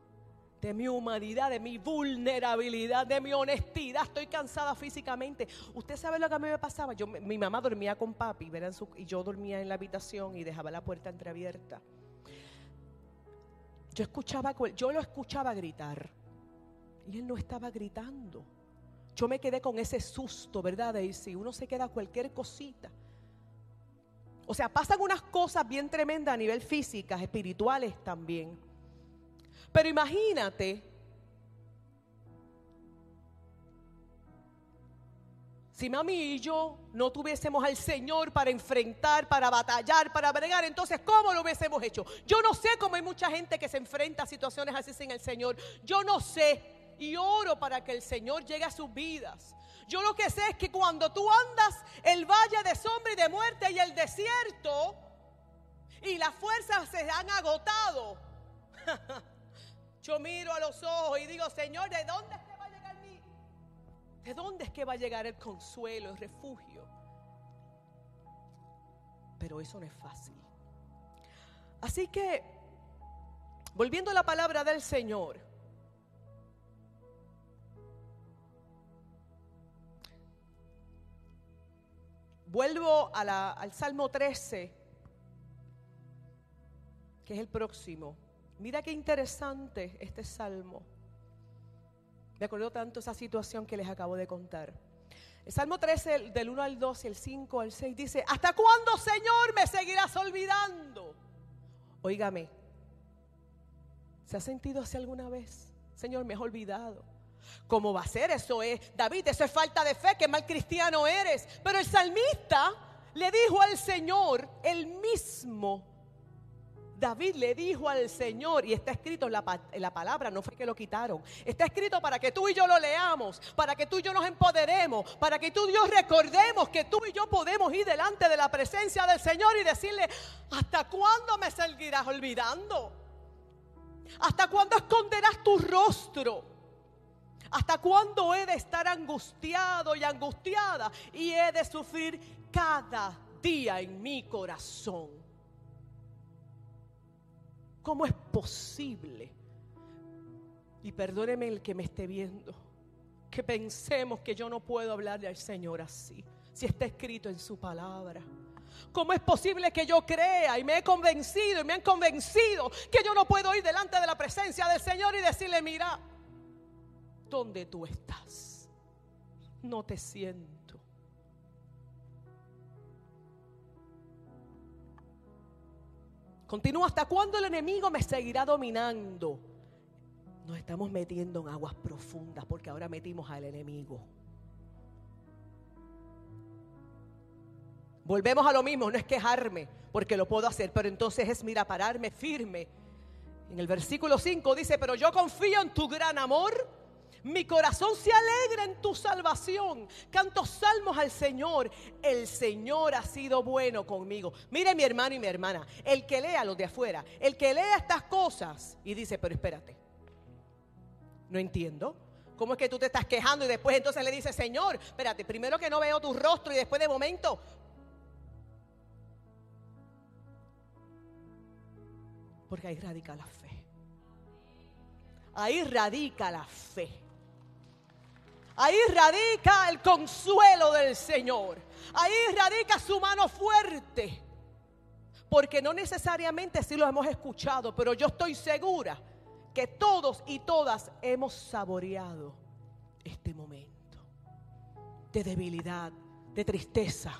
de mi humanidad, de mi vulnerabilidad, de mi honestidad. Estoy cansada físicamente. Usted sabe lo que a mí me pasaba. Yo, mi mamá dormía con papi y yo dormía en la habitación y dejaba la puerta entreabierta. Yo escuchaba, yo lo escuchaba gritar y él no estaba gritando. Yo me quedé con ese susto, ¿verdad, si Uno se queda cualquier cosita. O sea, pasan unas cosas bien tremendas a nivel físicas, espirituales también. Pero imagínate si mami y yo no tuviésemos al Señor para enfrentar, para batallar, para bregar, entonces ¿cómo lo hubiésemos hecho? Yo no sé cómo hay mucha gente que se enfrenta a situaciones así sin el Señor. Yo no sé y oro para que el Señor llegue a sus vidas. Yo lo que sé es que cuando tú andas el valle de sombra y de muerte y el desierto y las fuerzas se han agotado, Yo miro a los ojos y digo, Señor, ¿de dónde es que va a llegar mi? ¿De dónde es que va a llegar el consuelo, el refugio? Pero eso no es fácil. Así que, volviendo a la palabra del Señor, vuelvo al Salmo 13, que es el próximo. Mira qué interesante este salmo. Me acuerdo tanto esa situación que les acabo de contar. El Salmo 13, del 1 al 2 y el 5 al 6 dice, ¿hasta cuándo, Señor, me seguirás olvidando? Óigame, ¿se ha sentido así alguna vez? Señor, me he olvidado. ¿Cómo va a ser? Eso es, David, eso es falta de fe, que mal cristiano eres. Pero el salmista le dijo al Señor, el mismo David le dijo al Señor, y está escrito en la, palabra, no fue que lo quitaron, está escrito para que tú y yo lo leamos, para que tú y yo nos empoderemos, para que tú y yo recordemos que tú y yo podemos ir delante de la presencia del Señor y decirle, ¿hasta cuándo me seguirás olvidando? ¿Hasta cuándo esconderás tu rostro? ¿Hasta cuándo he de estar angustiado y angustiada y he de sufrir cada día en mi corazón? ¿Cómo es posible? Y perdóneme el que me esté viendo, que pensemos que yo no puedo hablarle al Señor así, si está escrito en su palabra. ¿Cómo es posible que yo crea y me he convencido y me han convencido que yo no puedo ir delante de la presencia del Señor y decirle, mira, ¿dónde tú estás? No te siento. Continúa hasta cuándo el enemigo me seguirá dominando. Nos estamos metiendo en aguas profundas porque ahora metimos al enemigo. Volvemos a lo mismo, no es quejarme, porque lo puedo hacer, pero entonces es, mira, pararme firme. En el versículo 5 dice, pero yo confío en tu gran amor, mi corazón se alegra en tu salvación. Canto salmos al Señor, el Señor ha sido bueno conmigo. Mire mi hermano y mi hermana, el que lea los de afuera, el que lea estas cosas y dice, pero espérate, no entiendo. ¿Cómo es que tú te estás quejando y después entonces le dices, Señor, espérate, primero que no veo tu rostro y después de momento, Porque ahí radica la fe. Ahí radica la fe. Ahí radica el consuelo del Señor. Ahí radica su mano fuerte. Porque no necesariamente si lo hemos escuchado, pero yo estoy segura que todos y todas hemos saboreado este momento de debilidad, de tristeza.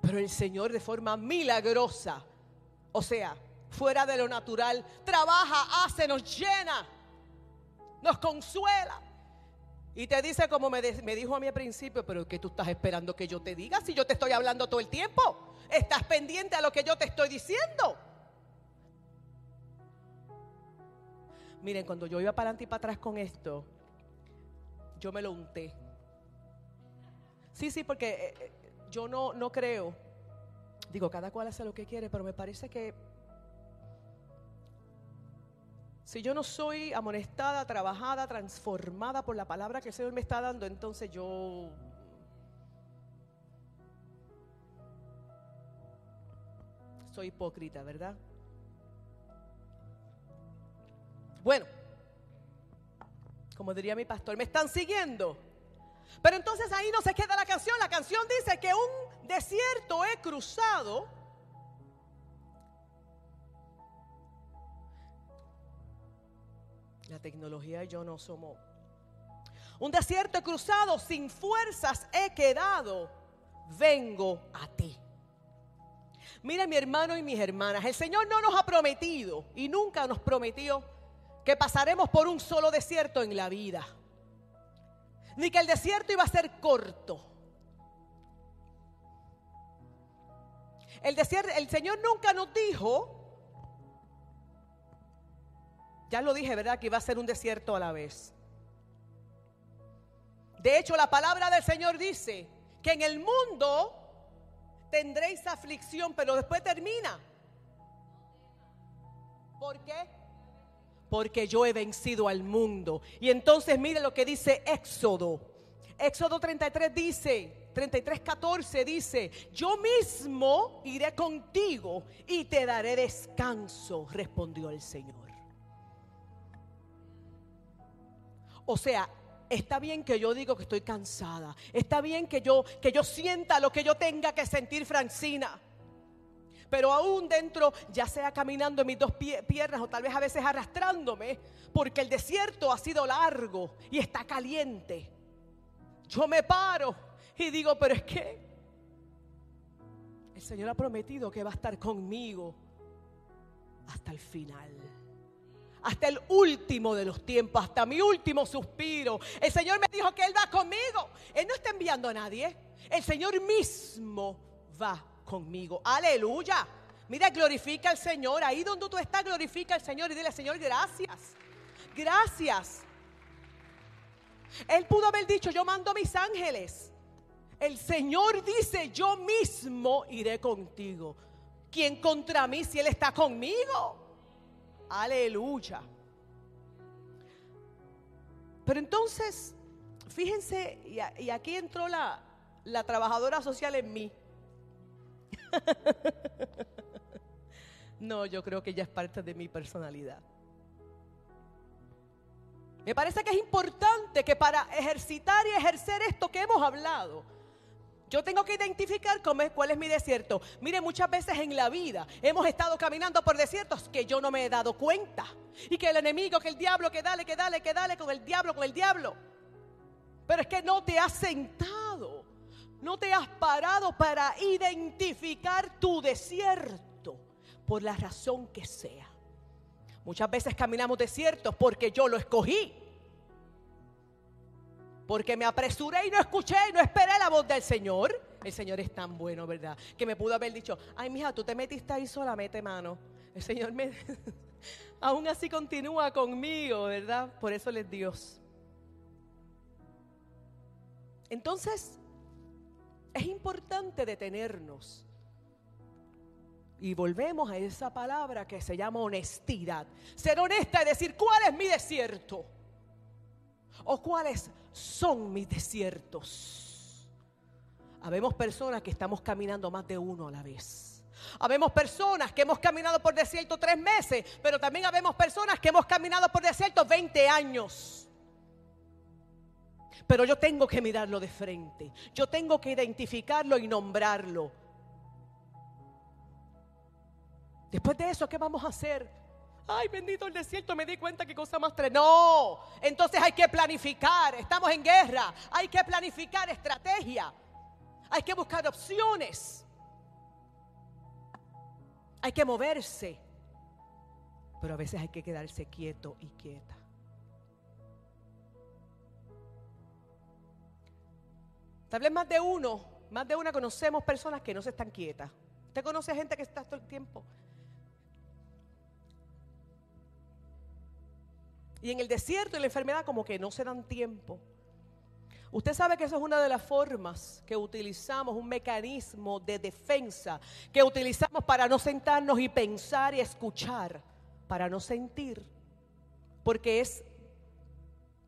Pero el Señor de forma milagrosa, o sea, fuera de lo natural. Trabaja, hace, nos llena, nos consuela. Y te dice como me, dijo a mí al principio, pero ¿qué tú estás esperando que yo te diga si yo te estoy hablando todo el tiempo? Estás pendiente a lo que yo te estoy diciendo. Miren, cuando yo iba para adelante y para atrás con esto, yo me lo unté. Sí, sí, porque eh, eh, yo no, no creo. Digo, cada cual hace lo que quiere, pero me parece que Si yo no soy amonestada, trabajada, transformada por la palabra que el Señor me está dando, entonces yo soy hipócrita, ¿verdad? Bueno, como diría mi pastor, me están siguiendo. Pero entonces ahí no se queda la canción. La canción dice que un desierto he cruzado La tecnología y yo no somos. Un desierto cruzado, sin fuerzas he quedado. Vengo a ti. Mira mi hermano y mis hermanas, el Señor no nos ha prometido y nunca nos prometió que pasaremos por un solo desierto en la vida. Ni que el desierto iba a ser corto. El desierto, el Señor nunca nos dijo ya lo dije, ¿verdad? Que iba a ser un desierto a la vez. De hecho, la palabra del Señor dice que en el mundo tendréis aflicción, pero después termina. ¿Por qué? Porque yo he vencido al mundo. Y entonces mire lo que dice Éxodo. Éxodo 33 dice, 33, 14 dice, yo mismo iré contigo y te daré descanso, respondió el Señor. O sea, está bien que yo digo que estoy cansada. Está bien que yo que yo sienta lo que yo tenga que sentir, Francina. Pero aún dentro, ya sea caminando en mis dos piernas o tal vez a veces arrastrándome, porque el desierto ha sido largo y está caliente. Yo me paro y digo, pero es que el Señor ha prometido que va a estar conmigo hasta el final. Hasta el último de los tiempos, hasta mi último suspiro. El Señor me dijo que Él va conmigo. Él no está enviando a nadie. El Señor mismo va conmigo. Aleluya. Mira, glorifica al Señor. Ahí donde tú estás, glorifica al Señor y dile, Señor, gracias. Gracias. Él pudo haber dicho, yo mando a mis ángeles. El Señor dice, yo mismo iré contigo. ¿Quién contra mí si Él está conmigo? Aleluya. Pero entonces, fíjense, y, aquí entró la, la trabajadora social en mí. no, yo creo que ella es parte de mi personalidad. Me parece que es importante que para ejercitar y ejercer esto que hemos hablado, yo tengo que identificar cómo es, cuál es mi desierto. Mire, muchas veces en la vida hemos estado caminando por desiertos que yo no me he dado cuenta. Y que el enemigo, que el diablo, que dale, que dale, que dale con el diablo, con el diablo. Pero es que no te has sentado, no te has parado para identificar tu desierto por la razón que sea. Muchas veces caminamos desiertos porque yo lo escogí. Porque me apresuré y no escuché y no esperé la voz del Señor. El Señor es tan bueno, ¿verdad? Que me pudo haber dicho, ay, mija, tú te metiste ahí sola, mete mano. El Señor me, aún así continúa conmigo, ¿verdad? Por eso Él es Dios. Entonces, es importante detenernos y volvemos a esa palabra que se llama honestidad. Ser honesta es decir, ¿cuál es mi desierto? ¿O cuáles son mis desiertos? Habemos personas que estamos caminando más de uno a la vez. Habemos personas que hemos caminado por desierto tres meses, pero también habemos personas que hemos caminado por desierto 20 años. Pero yo tengo que mirarlo de frente. Yo tengo que identificarlo y nombrarlo. Después de eso, ¿qué vamos a hacer? Ay, bendito el desierto, me di cuenta que cosa más tres. No, entonces hay que planificar. Estamos en guerra. Hay que planificar estrategia. Hay que buscar opciones. Hay que moverse. Pero a veces hay que quedarse quieto y quieta. Tal vez más de uno, más de una conocemos personas que no se están quietas. Usted conoce gente que está todo el tiempo Y en el desierto y la enfermedad como que no se dan tiempo. Usted sabe que eso es una de las formas que utilizamos, un mecanismo de defensa que utilizamos para no sentarnos y pensar y escuchar, para no sentir. Porque es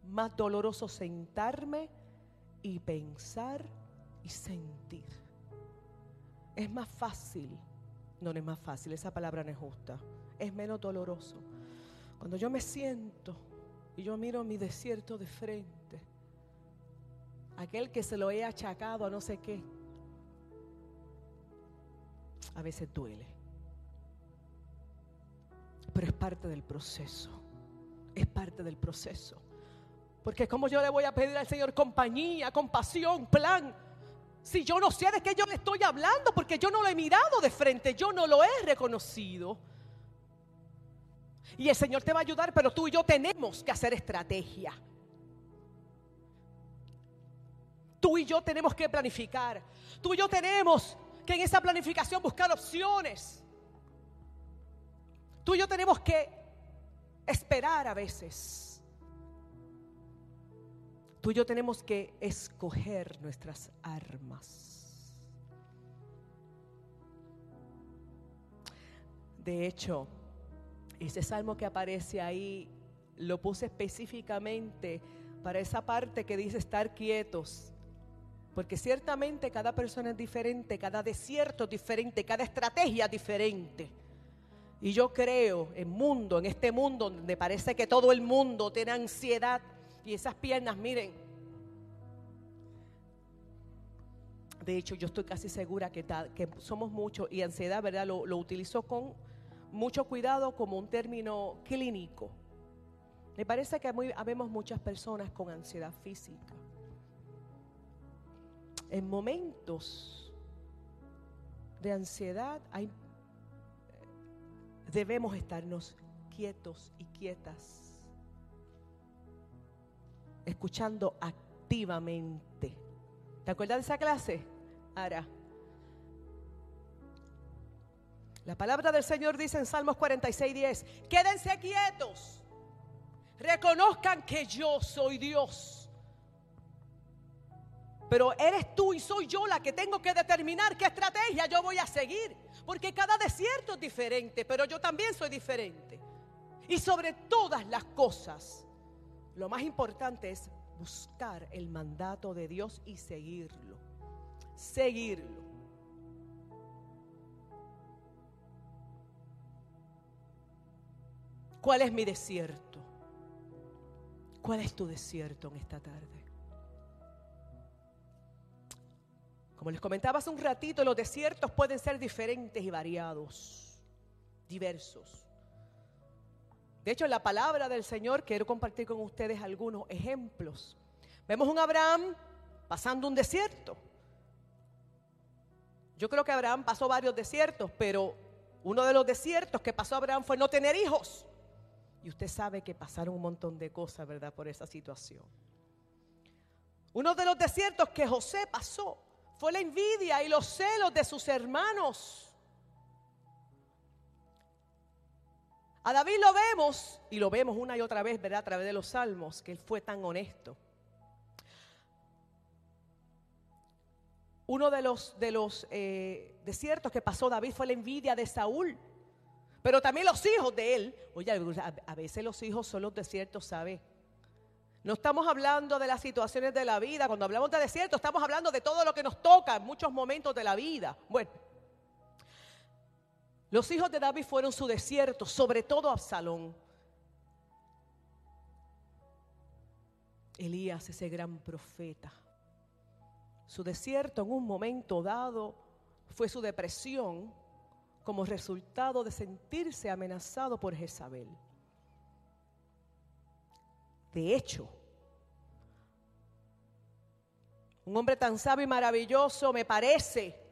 más doloroso sentarme y pensar y sentir. Es más fácil, no, no es más fácil, esa palabra no es justa, es menos doloroso cuando yo me siento y yo miro mi desierto de frente, aquel que se lo he achacado a no sé qué, a veces duele. Pero es parte del proceso. Es parte del proceso. Porque como yo le voy a pedir al Señor compañía, compasión, plan, si yo no sé de qué yo le estoy hablando, porque yo no lo he mirado de frente, yo no lo he reconocido. Y el Señor te va a ayudar, pero tú y yo tenemos que hacer estrategia. Tú y yo tenemos que planificar. Tú y yo tenemos que en esa planificación buscar opciones. Tú y yo tenemos que esperar a veces. Tú y yo tenemos que escoger nuestras armas. De hecho, ese salmo que aparece ahí lo puse específicamente para esa parte que dice estar quietos. Porque ciertamente cada persona es diferente, cada desierto es diferente, cada estrategia es diferente. Y yo creo en mundo, en este mundo donde parece que todo el mundo tiene ansiedad y esas piernas, miren. De hecho, yo estoy casi segura que, somos muchos y ansiedad, ¿verdad? Lo utilizo con mucho cuidado como un término clínico. Me parece que habemos muchas personas con ansiedad física. En momentos de ansiedad hay, debemos estarnos quietos y quietas, escuchando activamente. ¿Te acuerdas de esa clase? Ahora, la palabra del Señor dice en Salmos 46, 10, quédense quietos, reconozcan que yo soy Dios. Pero eres tú y soy yo la que tengo que determinar qué estrategia yo voy a seguir. Porque cada desierto es diferente, pero yo también soy diferente. Y sobre todas las cosas, lo más importante es buscar el mandato de Dios y seguirlo. Seguirlo. ¿Cuál es mi desierto? ¿Cuál es tu desierto en esta tarde? Como les comentaba hace un ratito, los desiertos pueden ser diferentes y variados, diversos. De hecho, en la palabra del Señor quiero compartir con ustedes algunos ejemplos. Vemos un Abraham pasando un desierto. Yo creo que Abraham pasó varios desiertos, pero uno de los desiertos que pasó Abraham fue no tener hijos. Y usted sabe que pasaron un montón de cosas, ¿verdad? Por esa situación. Uno de los desiertos que José pasó fue la envidia y los celos de sus hermanos. A David lo vemos, y lo vemos una y otra vez, ¿verdad? A través de los salmos, que él fue tan honesto. Uno de los, de los eh, desiertos que pasó David fue la envidia de Saúl. Pero también los hijos de él. Oye, a veces los hijos son los desiertos, ¿sabe? No estamos hablando de las situaciones de la vida. Cuando hablamos de desierto, estamos hablando de todo lo que nos toca en muchos momentos de la vida. Bueno, los hijos de David fueron su desierto, sobre todo Absalón. Elías, ese gran profeta. Su desierto en un momento dado fue su depresión como resultado de sentirse amenazado por Jezabel. De hecho, un hombre tan sabio y maravilloso me parece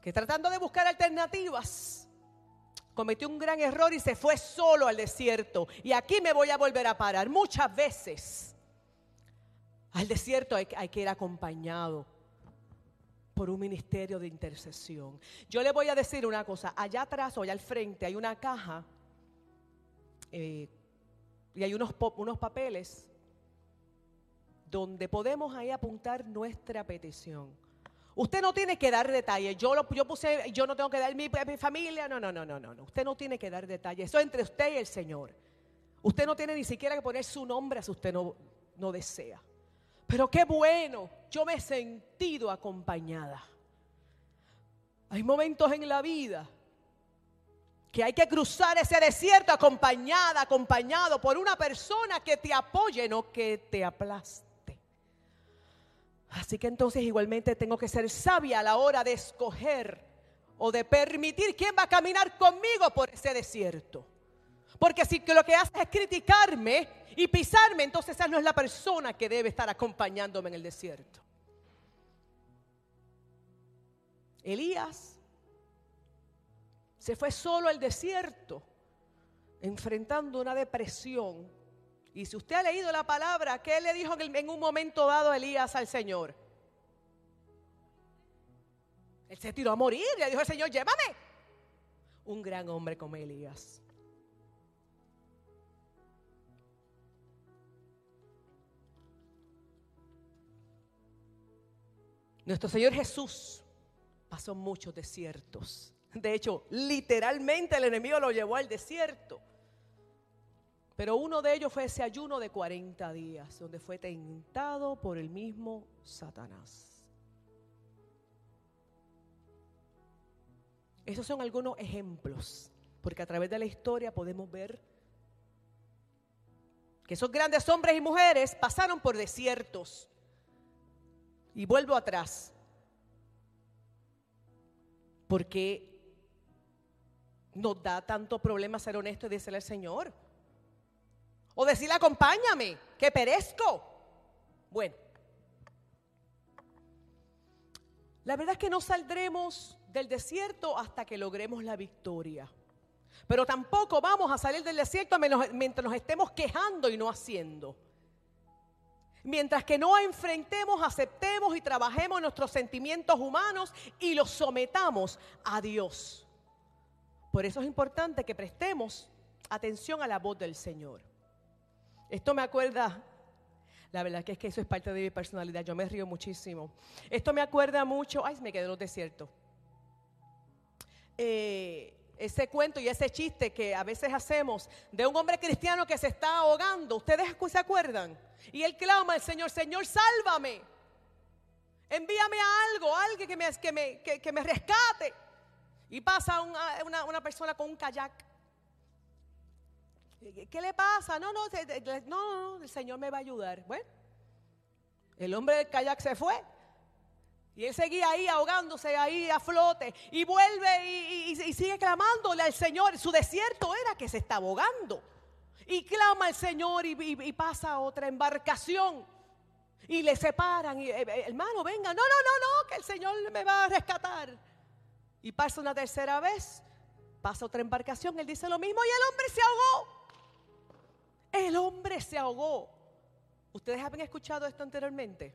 que tratando de buscar alternativas, cometió un gran error y se fue solo al desierto. Y aquí me voy a volver a parar. Muchas veces al desierto hay, que ir acompañado por un ministerio de intercesión. Yo le voy a decir una cosa, allá atrás o allá al frente hay una caja eh, y hay unos, unos papeles donde podemos ahí apuntar nuestra petición. Usted no tiene que dar detalles. Yo, yo puse, yo no tengo que dar mi, mi familia. No, no, no, no, no. Usted no tiene que dar detalles. Eso es entre usted y el Señor. Usted no tiene ni siquiera que poner su nombre si usted no, no desea. Pero qué bueno, yo me he sentido acompañada. Hay momentos en la vida que hay que cruzar ese desierto acompañada, acompañado por una persona que te apoye, no que te aplaste. Así que entonces igualmente tengo que ser sabia a la hora de escoger o de permitir quién va a caminar conmigo por ese desierto. Porque si lo que hace es criticarme y pisarme, entonces esa no es la persona que debe estar acompañándome en el desierto. Elías se fue solo al desierto, enfrentando una depresión. Y si usted ha leído la palabra, ¿qué le dijo en un momento dado Elías al Señor? Él se tiró a morir, le dijo al Señor, llévame. Un gran hombre como Elías. Nuestro Señor Jesús pasó muchos desiertos. De hecho, literalmente el enemigo lo llevó al desierto. Pero uno de ellos fue ese ayuno de 40 días, donde fue tentado por el mismo Satanás. Esos son algunos ejemplos, porque a través de la historia podemos ver que esos grandes hombres y mujeres pasaron por desiertos, y vuelvo atrás. Porque nos da tanto problema ser honesto y decirle al Señor. O decirle, acompáñame, que perezco. Bueno, la verdad es que no saldremos del desierto hasta que logremos la victoria. Pero tampoco vamos a salir del desierto mientras nos estemos quejando y no haciendo. Mientras que no enfrentemos, aceptemos y trabajemos nuestros sentimientos humanos y los sometamos a Dios. Por eso es importante que prestemos atención a la voz del Señor. Esto me acuerda, la verdad que es que eso es parte de mi personalidad, yo me río muchísimo. Esto me acuerda mucho, ay, me quedé en los desiertos. Eh, ese cuento y ese chiste que a veces hacemos de un hombre cristiano que se está ahogando. ¿Ustedes se acuerdan? Y él clama al Señor, Señor, sálvame. Envíame a algo, alguien que me, que me, que, me rescate. Y pasa una, una, persona con un kayak. ¿Qué le pasa? No, no, no, el Señor me va a ayudar. Bueno, el hombre del kayak se fue. Y él seguía ahí ahogándose ahí a flote y vuelve y, sigue clamándole al Señor. Su desierto era que se está ahogando. Y clama al Señor y, pasa a otra embarcación. Y le separan. Y, eh, eh, hermano, venga. No, no, no, no, que el Señor me va a rescatar. Y pasa una tercera vez. Pasa otra embarcación. Él dice lo mismo y el hombre se ahogó. El hombre se ahogó. ¿Ustedes habían escuchado esto anteriormente?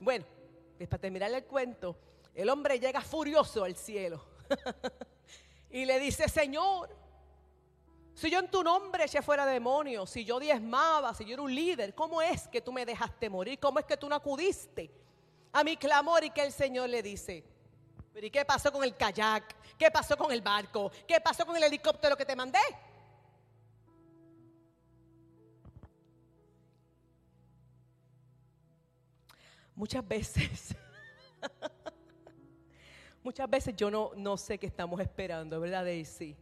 Bueno para terminar el cuento, el hombre llega furioso al cielo y le dice, Señor, si yo en tu nombre eché fuera demonios, si yo diezmaba, si yo era un líder, ¿cómo es que tú me dejaste morir? ¿Cómo es que tú no acudiste a mi clamor? Y que el Señor le dice, ¿y qué pasó con el kayak? ¿Qué pasó con el barco? ¿Qué pasó con el helicóptero que te mandé? Muchas veces, muchas veces yo no, no sé qué estamos esperando, ¿verdad, Daisy?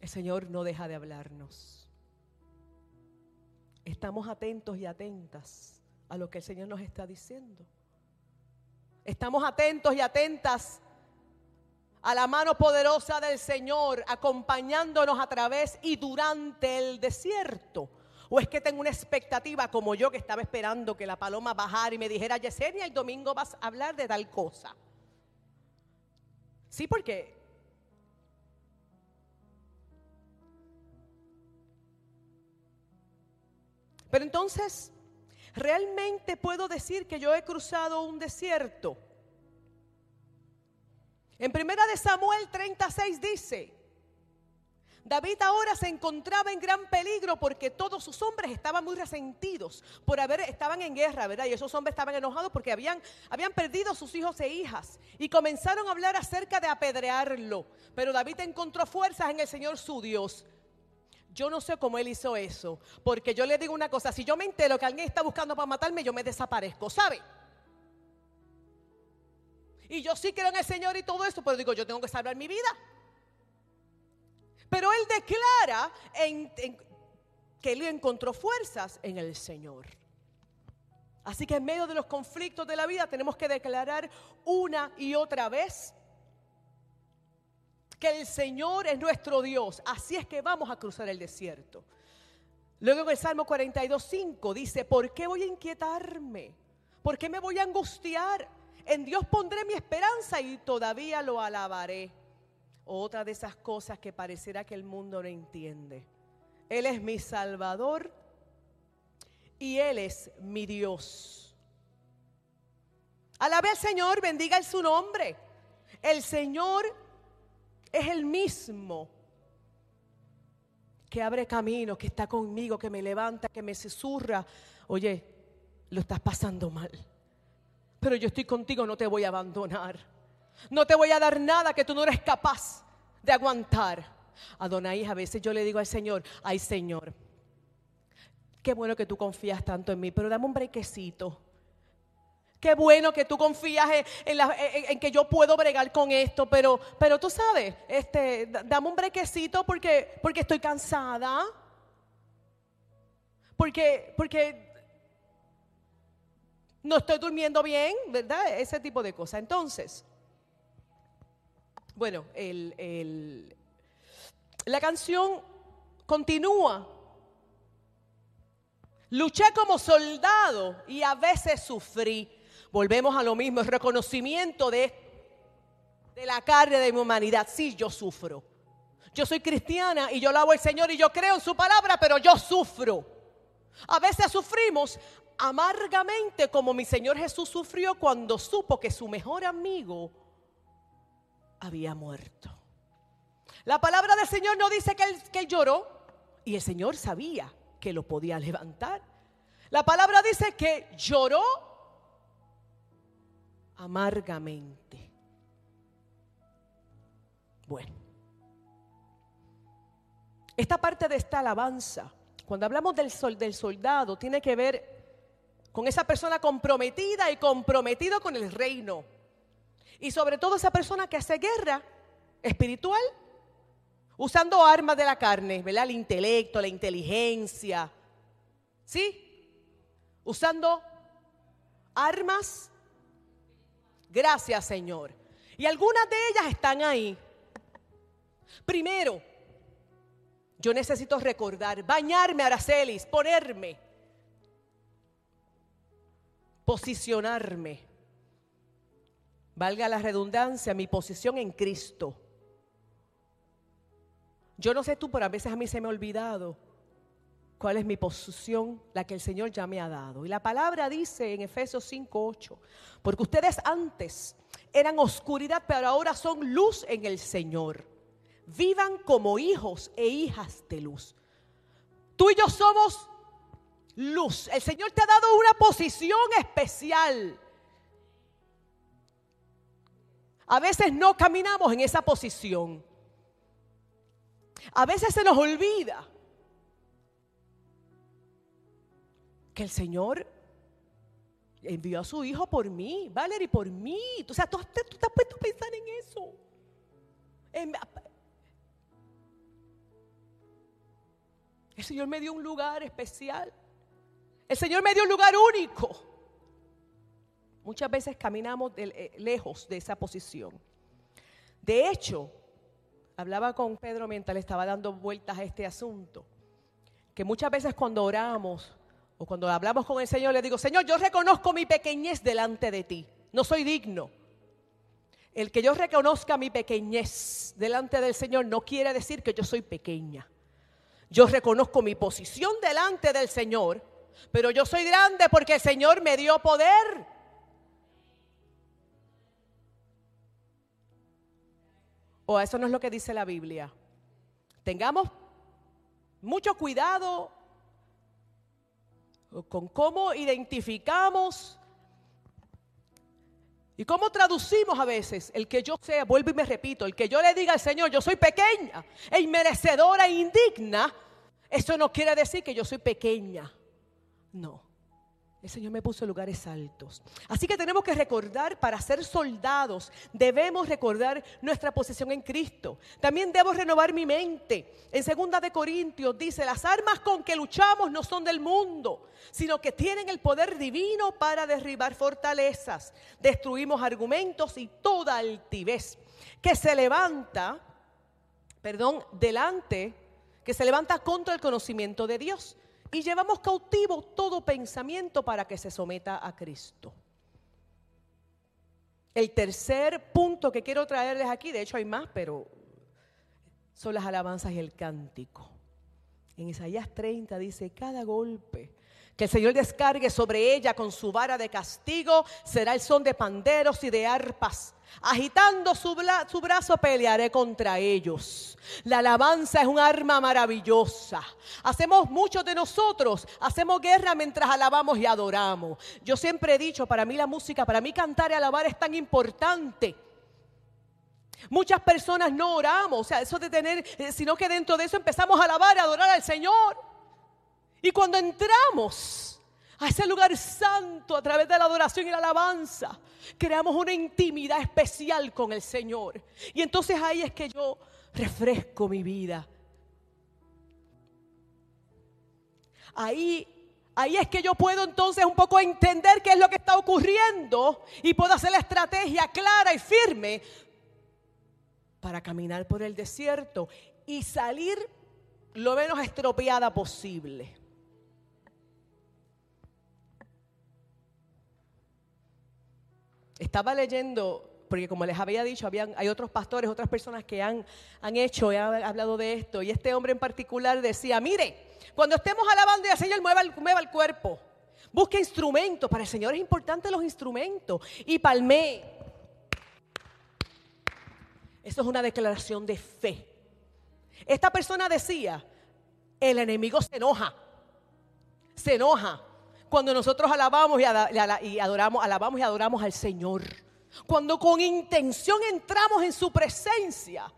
El Señor no deja de hablarnos. Estamos atentos y atentas a lo que el Señor nos está diciendo. Estamos atentos y atentas a la mano poderosa del Señor acompañándonos a través y durante el desierto. ¿O es que tengo una expectativa como yo que estaba esperando que la paloma bajara y me dijera, Yesenia, el domingo vas a hablar de tal cosa? Sí, porque Pero entonces, ¿realmente puedo decir que yo he cruzado un desierto? En primera de Samuel 36 dice, David ahora se encontraba en gran peligro porque todos sus hombres estaban muy resentidos por haber, estaban en guerra, ¿verdad? Y esos hombres estaban enojados porque habían, habían perdido sus hijos e hijas y comenzaron a hablar acerca de apedrearlo. Pero David encontró fuerzas en el Señor su Dios. Yo no sé cómo él hizo eso, porque yo le digo una cosa, si yo me entero que alguien está buscando para matarme, yo me desaparezco, ¿sabe? Y yo sí creo en el Señor y todo eso, pero digo, yo tengo que salvar mi vida. Pero él declara que él encontró fuerzas en el Señor. Así que en medio de los conflictos de la vida tenemos que declarar una y otra vez que el Señor es nuestro Dios. Así es que vamos a cruzar el desierto. Luego en el Salmo 42.5 dice, ¿por qué voy a inquietarme? ¿Por qué me voy a angustiar? En Dios pondré mi esperanza y todavía lo alabaré otra de esas cosas que pareciera que el mundo no entiende. Él es mi Salvador y Él es mi Dios. Alabe al Señor, bendiga su nombre. El Señor es el mismo que abre camino, que está conmigo, que me levanta, que me susurra. Oye, lo estás pasando mal, pero yo estoy contigo, no te voy a abandonar. No te voy a dar nada que tú no eres capaz de aguantar. Adonai, a veces yo le digo al Señor, ay Señor, qué bueno que tú confías tanto en mí, pero dame un brequecito. Qué bueno que tú confías en, que yo puedo bregar con esto, pero, pero tú sabes, este, dame un brequecito porque, porque estoy cansada. Porque, porque no estoy durmiendo bien, ¿verdad? Ese tipo de cosas. Entonces, bueno, la canción continúa. Luché como soldado y a veces sufrí. Volvemos a lo mismo, el reconocimiento de, de la carne de mi humanidad. Sí, yo sufro. Yo soy cristiana y yo lavo al Señor y yo creo en su palabra, pero yo sufro. A veces sufrimos amargamente como mi Señor Jesús sufrió cuando supo que su mejor amigo había muerto. La palabra del Señor no dice que él, lloró y el Señor sabía que lo podía levantar. La palabra dice que lloró amargamente. Bueno, esta parte de esta alabanza, cuando hablamos del, sol, del soldado, tiene que ver con esa persona comprometida y comprometido con el reino. Y sobre todo esa persona que hace guerra espiritual, usando armas de la carne, ¿verdad? El intelecto, la inteligencia, ¿sí? Usando armas. Gracias, Señor. Y algunas de ellas están ahí. Primero, yo necesito recordar, bañarme, Aracelis, ponerme, posicionarme. Valga la redundancia, mi posición en Cristo. Yo no sé tú, pero a veces a mí se me ha olvidado cuál es mi posición, la que el Señor ya me ha dado. Y la palabra dice en Efesios 5:8, porque ustedes antes eran oscuridad, pero ahora son luz en el Señor. Vivan como hijos e hijas de luz. Tú y yo somos luz. El Señor te ha dado una posición especial. A veces no caminamos en esa posición. A veces se nos olvida que el Señor envió a su hijo por mí, Valerie, por mí. O sea, tú, tú te has puesto a pensar en eso. el Señor me dio un lugar especial. El Señor me dio un lugar único. Muchas veces caminamos eh, lejos de esa posición. De hecho, hablaba con Pedro mientras le estaba dando vueltas a este asunto, que muchas veces cuando oramos o cuando hablamos con el Señor le digo, Señor, yo reconozco mi pequeñez delante de ti, no soy digno. El que yo reconozca mi pequeñez delante del Señor no quiere decir que yo soy pequeña. Yo reconozco mi posición delante del Señor, pero yo soy grande porque el Señor me dio poder. O eso no es lo que dice la Biblia. Tengamos mucho cuidado con cómo identificamos y cómo traducimos a veces el que yo sea, vuelvo y me repito, el que yo le diga al Señor, yo soy pequeña e inmerecedora e indigna, eso no quiere decir que yo soy pequeña. No. El Señor me puso en lugares altos. Así que tenemos que recordar, para ser soldados, debemos recordar nuestra posición en Cristo. También debo renovar mi mente. En segunda de Corintios dice, las armas con que luchamos no son del mundo, sino que tienen el poder divino para derribar fortalezas. Destruimos argumentos y toda altivez que se levanta, perdón, delante, que se levanta contra el conocimiento de Dios y llevamos cautivo todo pensamiento para que se someta a Cristo. El tercer punto que quiero traerles aquí, de hecho hay más, pero son las alabanzas y el cántico. En Isaías 30 dice, cada golpe que el Señor descargue sobre ella con su vara de castigo será el son de panderos y de arpas Agitando su, brazo pelearé contra ellos. La alabanza es un arma maravillosa. Hacemos muchos de nosotros, hacemos guerra mientras alabamos y adoramos. Yo siempre he dicho, para mí la música, para mí cantar y alabar es tan importante. Muchas personas no oramos, o sea, eso de tener, eh, sino que dentro de eso empezamos a alabar y adorar al Señor. Y cuando entramos a ese lugar santo a través de la adoración y la alabanza, creamos una intimidad especial con el Señor. Y entonces ahí es que yo refresco mi vida. Ahí Ahí es que yo puedo entonces un poco entender qué es lo que está ocurriendo y puedo hacer la estrategia clara y firme para caminar por el desierto y salir lo menos estropeada posible. Estaba leyendo porque como les había dicho, hay otros pastores, otras personas que han, han hecho y han hablado de esto. Y este hombre en particular decía, mire, cuando estemos alabando y el Señor mueva el, mueva el cuerpo, busque instrumentos. Para el Señor es importante los instrumentos. Y palmé. Eso es una declaración de fe. Esta persona decía, el enemigo se enoja. Se enoja cuando nosotros alabamos y, adoramos, alabamos y adoramos al Señor. Cuando con intención entramos en su presencia,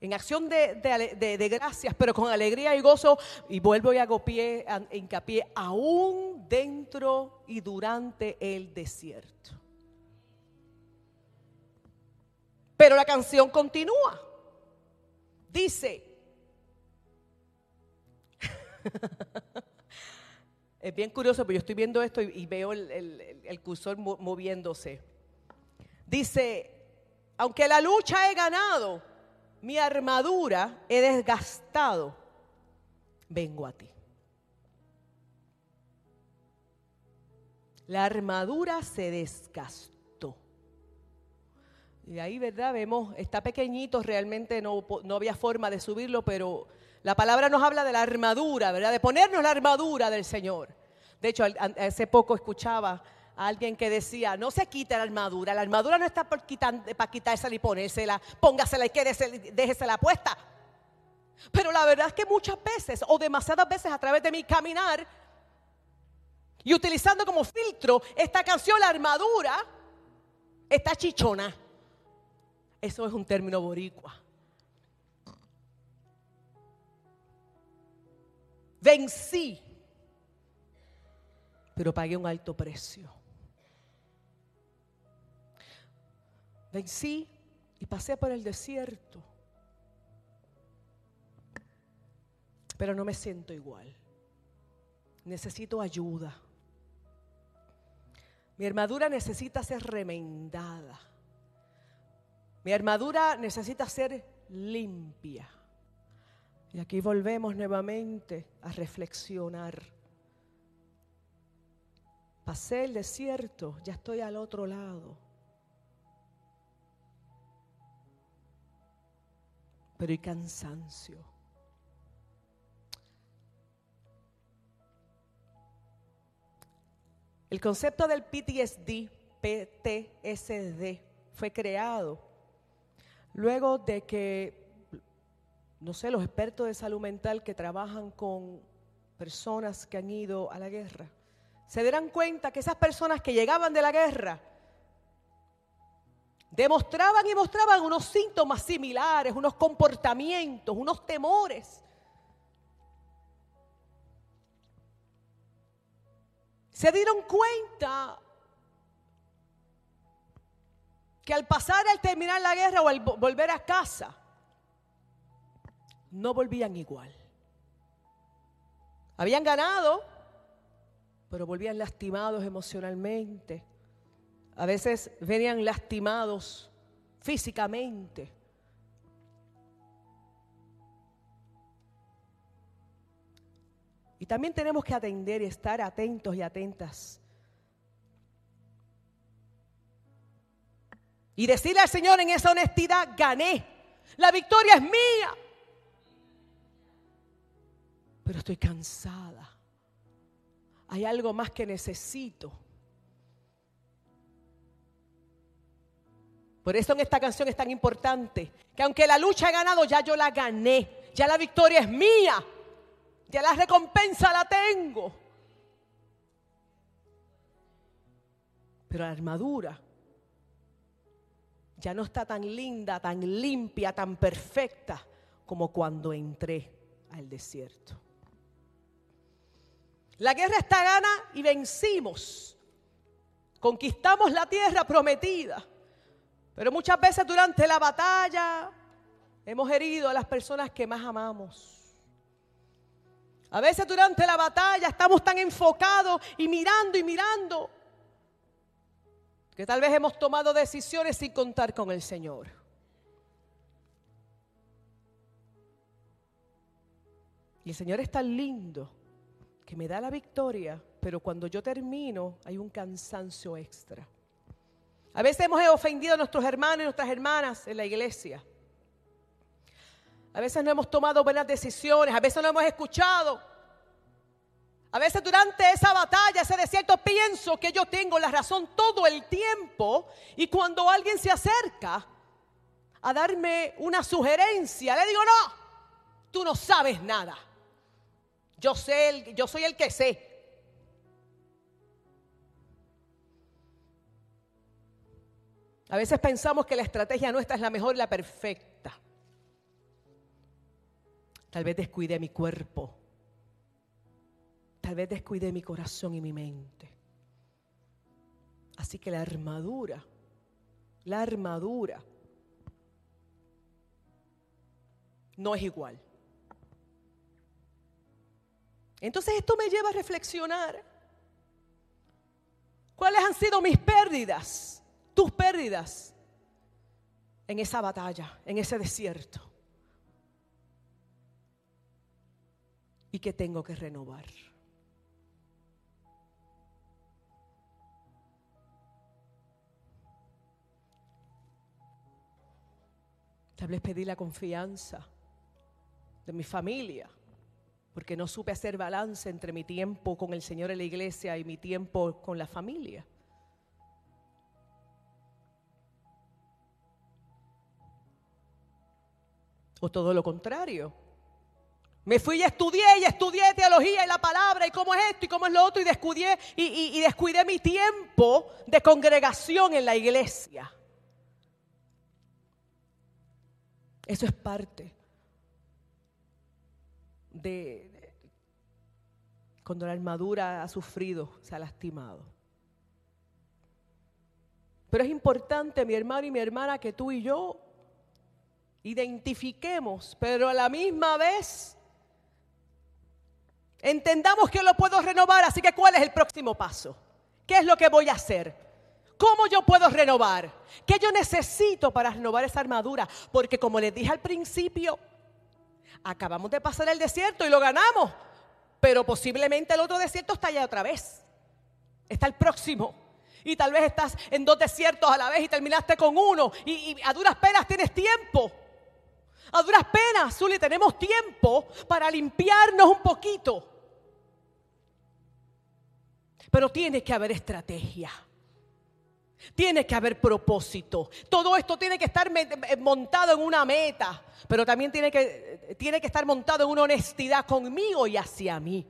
en acción de, gracias, pero con alegría y gozo, y vuelvo y hago pie, hincapié, aún dentro y durante el desierto. Pero la canción continúa. Dice, Es bien curioso, pero yo estoy viendo esto y, veo el, cursor moviéndose. Dice, aunque la lucha he ganado, mi armadura he desgastado, vengo a ti. La armadura se desgastó. Y ahí, ¿verdad? Vemos, está pequeñito, realmente no, no había forma de subirlo, pero la palabra nos habla de la armadura, ¿verdad? De ponernos la armadura del Señor. De hecho, hace poco escuchaba a alguien que decía, no se quita la armadura, la armadura no está para quitársela y ponérsela, póngasela y déjesela puesta. Pero la verdad es que muchas veces, o demasiadas veces a través de mi caminar, y utilizando como filtro esta canción, la armadura, está chichona. Eso es un término boricua. Vencí, pero pagué un alto precio. Vencí y pasé por el desierto, pero no me siento igual. Necesito ayuda. Mi armadura necesita ser remendada. Mi armadura necesita ser limpia. Y aquí volvemos nuevamente a reflexionar. Pasé el desierto, ya estoy al otro lado. Pero hay cansancio. El concepto del PTSD, PTSD, fue creado luego de que no sé, los expertos de salud mental que trabajan con personas que han ido a la guerra, se darán cuenta que esas personas que llegaban de la guerra demostraban y mostraban unos síntomas similares, unos comportamientos, unos temores. Se dieron cuenta que al pasar, al terminar la guerra o al volver a casa, no volvían igual. Habían ganado, pero volvían lastimados emocionalmente. A veces venían lastimados físicamente. Y también tenemos que atender y estar atentos y atentas. Y decirle al Señor en esa honestidad, gané. La victoria es mía pero estoy cansada. Hay algo más que necesito. Por eso en esta canción es tan importante, que aunque la lucha he ganado, ya yo la gané, ya la victoria es mía, ya la recompensa la tengo. Pero la armadura ya no está tan linda, tan limpia, tan perfecta como cuando entré al desierto. La guerra está gana y vencimos. Conquistamos la tierra prometida. Pero muchas veces durante la batalla hemos herido a las personas que más amamos. A veces durante la batalla estamos tan enfocados y mirando y mirando que tal vez hemos tomado decisiones sin contar con el Señor. Y el Señor es tan lindo que me da la victoria, pero cuando yo termino hay un cansancio extra. A veces hemos ofendido a nuestros hermanos y nuestras hermanas en la iglesia. A veces no hemos tomado buenas decisiones, a veces no hemos escuchado. A veces durante esa batalla, ese desierto, pienso que yo tengo la razón todo el tiempo y cuando alguien se acerca a darme una sugerencia, le digo, no, tú no sabes nada. Yo sé, el, yo soy el que sé. A veces pensamos que la estrategia nuestra es la mejor la perfecta. Tal vez descuide mi cuerpo. Tal vez descuide mi corazón y mi mente. Así que la armadura, la armadura no es igual. Entonces esto me lleva a reflexionar. ¿Cuáles han sido mis pérdidas? Tus pérdidas en esa batalla, en ese desierto. Y que tengo que renovar. Tal vez pedí la confianza de mi familia, porque no supe hacer balance entre mi tiempo con el Señor en la iglesia y mi tiempo con la familia. O todo lo contrario. Me fui y estudié y estudié teología y la palabra y cómo es esto y cómo es lo otro y descuidé, y, y descuidé mi tiempo de congregación en la iglesia. Eso es parte de cuando la armadura ha sufrido, se ha lastimado. Pero es importante, mi hermano y mi hermana, que tú y yo identifiquemos, pero a la misma vez entendamos que lo puedo renovar. Así que, ¿cuál es el próximo paso? ¿Qué es lo que voy a hacer? ¿Cómo yo puedo renovar? ¿Qué yo necesito para renovar esa armadura? Porque como les dije al principio, acabamos de pasar el desierto y lo ganamos, pero posiblemente el otro desierto está allá otra vez. Está el próximo. Y tal vez estás en dos desiertos a la vez y terminaste con uno y, a duras penas tienes tiempo. A duras penas, Zuli, tenemos tiempo para limpiarnos un poquito. Pero tiene que haber estrategia. Tiene que haber propósito. Todo esto tiene que estar eh, montado en una meta, pero también tiene que, tiene que estar montado en una honestidad conmigo y hacia mí.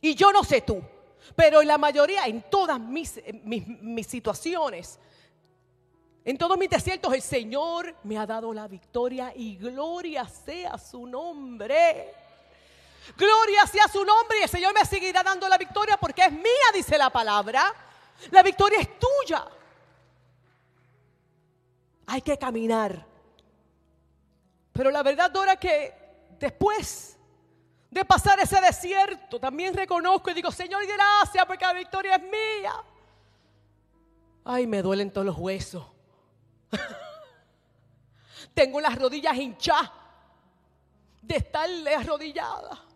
Y yo no sé tú, pero en la mayoría, en todas mis, mis, mis situaciones, en todos mis desiertos, el Señor me ha dado la victoria y gloria sea su nombre. Gloria sea su nombre y el Señor me seguirá dando la victoria porque es mía, dice la palabra. La victoria es tuya hay que caminar. Pero la verdad, Dora, que después de pasar ese desierto, también reconozco y digo, Señor, gracias porque la victoria es mía. Ay, me duelen todos los huesos. Tengo las rodillas hinchadas de estarle arrodillada.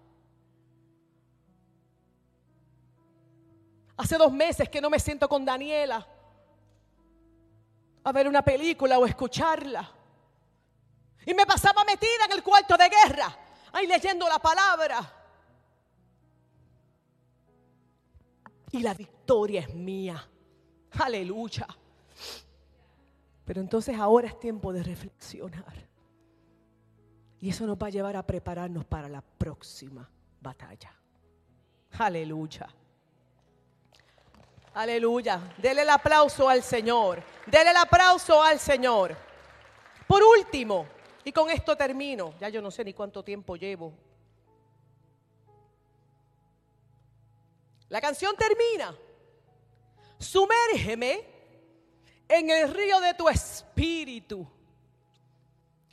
Hace dos meses que no me siento con Daniela a ver una película o escucharla. Y me pasaba metida en el cuarto de guerra, ahí leyendo la palabra. Y la victoria es mía. Aleluya. Pero entonces ahora es tiempo de reflexionar. Y eso nos va a llevar a prepararnos para la próxima batalla. Aleluya. Aleluya. Dele el aplauso al Señor. Dele el aplauso al Señor. Por último, y con esto termino, ya yo no sé ni cuánto tiempo llevo. La canción termina. Sumérgeme en el río de tu espíritu.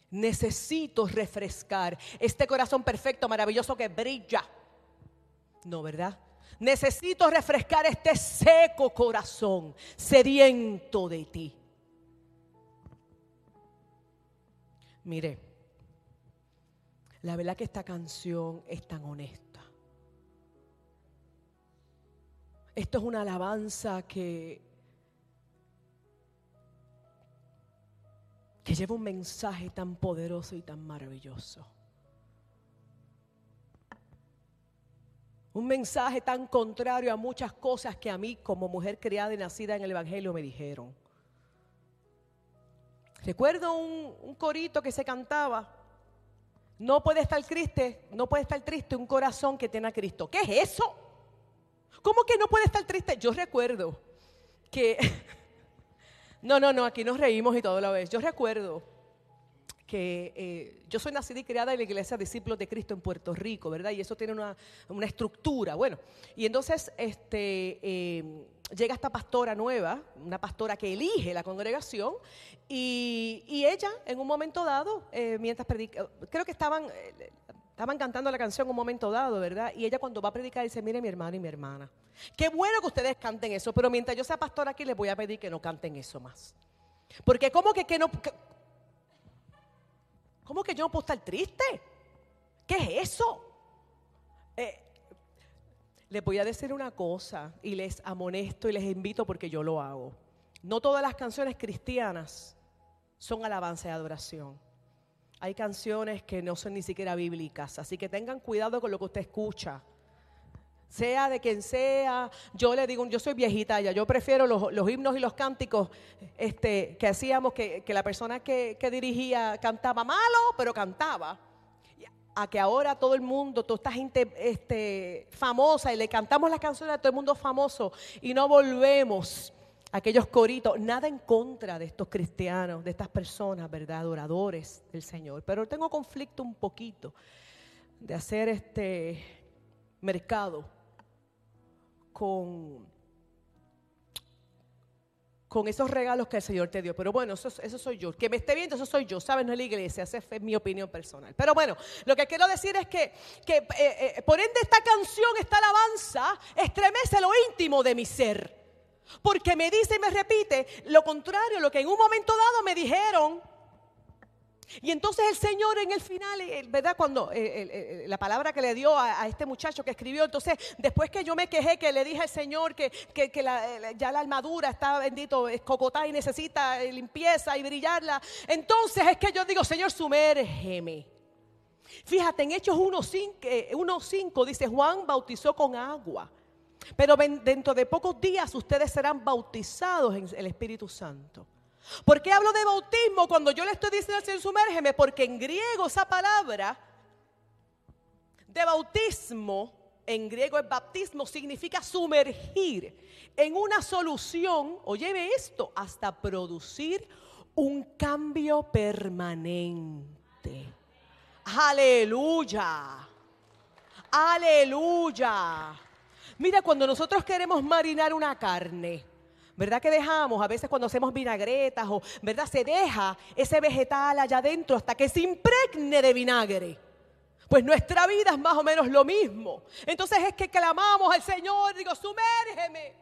Necesito refrescar este corazón perfecto, maravilloso que brilla. No, ¿verdad? Necesito refrescar este seco corazón, sediento de ti. Mire, la verdad que esta canción es tan honesta. Esto es una alabanza que que lleva un mensaje tan poderoso y tan maravilloso. Un mensaje tan contrario a muchas cosas que a mí como mujer criada y nacida en el Evangelio me dijeron. Recuerdo un, corito que se cantaba. No puede estar triste, no puede estar triste un corazón que tiene a Cristo. ¿Qué es eso? ¿Cómo que no puede estar triste? Yo recuerdo que... No, no, no, aquí nos reímos y todo la vez. Yo recuerdo que eh, yo soy nacida y criada en la iglesia Discípulos de Cristo en Puerto Rico, ¿verdad? Y eso tiene una, una estructura. Bueno, y entonces este, eh, llega esta pastora nueva, una pastora que elige la congregación, y, y ella en un momento dado, eh, mientras predica, creo que estaban, estaban cantando la canción en un momento dado, ¿verdad? Y ella cuando va a predicar dice, mire mi hermano y mi hermana, qué bueno que ustedes canten eso, pero mientras yo sea pastora aquí les voy a pedir que no canten eso más. Porque como que, que no... ¿Cómo que yo no puedo estar triste? ¿Qué es eso? Eh, les voy a decir una cosa y les amonesto y les invito porque yo lo hago. No todas las canciones cristianas son alabanza y adoración. Hay canciones que no son ni siquiera bíblicas, así que tengan cuidado con lo que usted escucha. Sea de quien sea, yo le digo, yo soy viejita ya, yo prefiero los, himnos y los cánticos este, que hacíamos, que, la persona que, que dirigía cantaba malo, pero cantaba a que ahora todo el mundo, toda esta gente este, famosa y le cantamos las canciones a todo el mundo famoso y no volvemos a aquellos coritos, nada en contra de estos cristianos, de estas personas, ¿verdad? Adoradores del Señor. Pero tengo conflicto un poquito de hacer este mercado con con esos regalos que el Señor te dio. Pero bueno, eso, soy yo. Que me esté viendo, eso soy yo. ¿Sabes? No es la iglesia, esa es mi opinión personal. Pero bueno, lo que quiero decir es que, eh, eh, por ende esta canción, esta alabanza, estremece lo íntimo de mi ser. Porque me dice y me repite lo contrario, lo que en un momento dado me dijeron y entonces el Señor en el final, eh, ¿verdad? Cuando eh, eh, la palabra que le dio a, este muchacho que escribió, entonces después que yo me quejé, que le dije al Señor que, ya la armadura está bendito, es cocotá y necesita limpieza y brillarla, entonces es que yo digo, Señor, sumérgeme. Fíjate, en Hechos 1.5 dice, Juan bautizó con agua, pero dentro de pocos días ustedes serán bautizados en el Espíritu Santo. ¿Por qué hablo de bautismo cuando yo le estoy diciendo al Señor sumérgeme? Porque en griego esa palabra de bautismo, en griego es bautismo, significa sumergir en una solución, óyeme esto, hasta producir un cambio permanente. Aleluya. Aleluya. Mira, cuando nosotros queremos marinar una carne, ¿Verdad que dejamos a veces cuando hacemos vinagretas o, ¿verdad? Se deja ese vegetal allá adentro hasta que se impregne de vinagre. Pues nuestra vida es más o menos lo mismo. Entonces es que clamamos al Señor, digo, sumérgeme.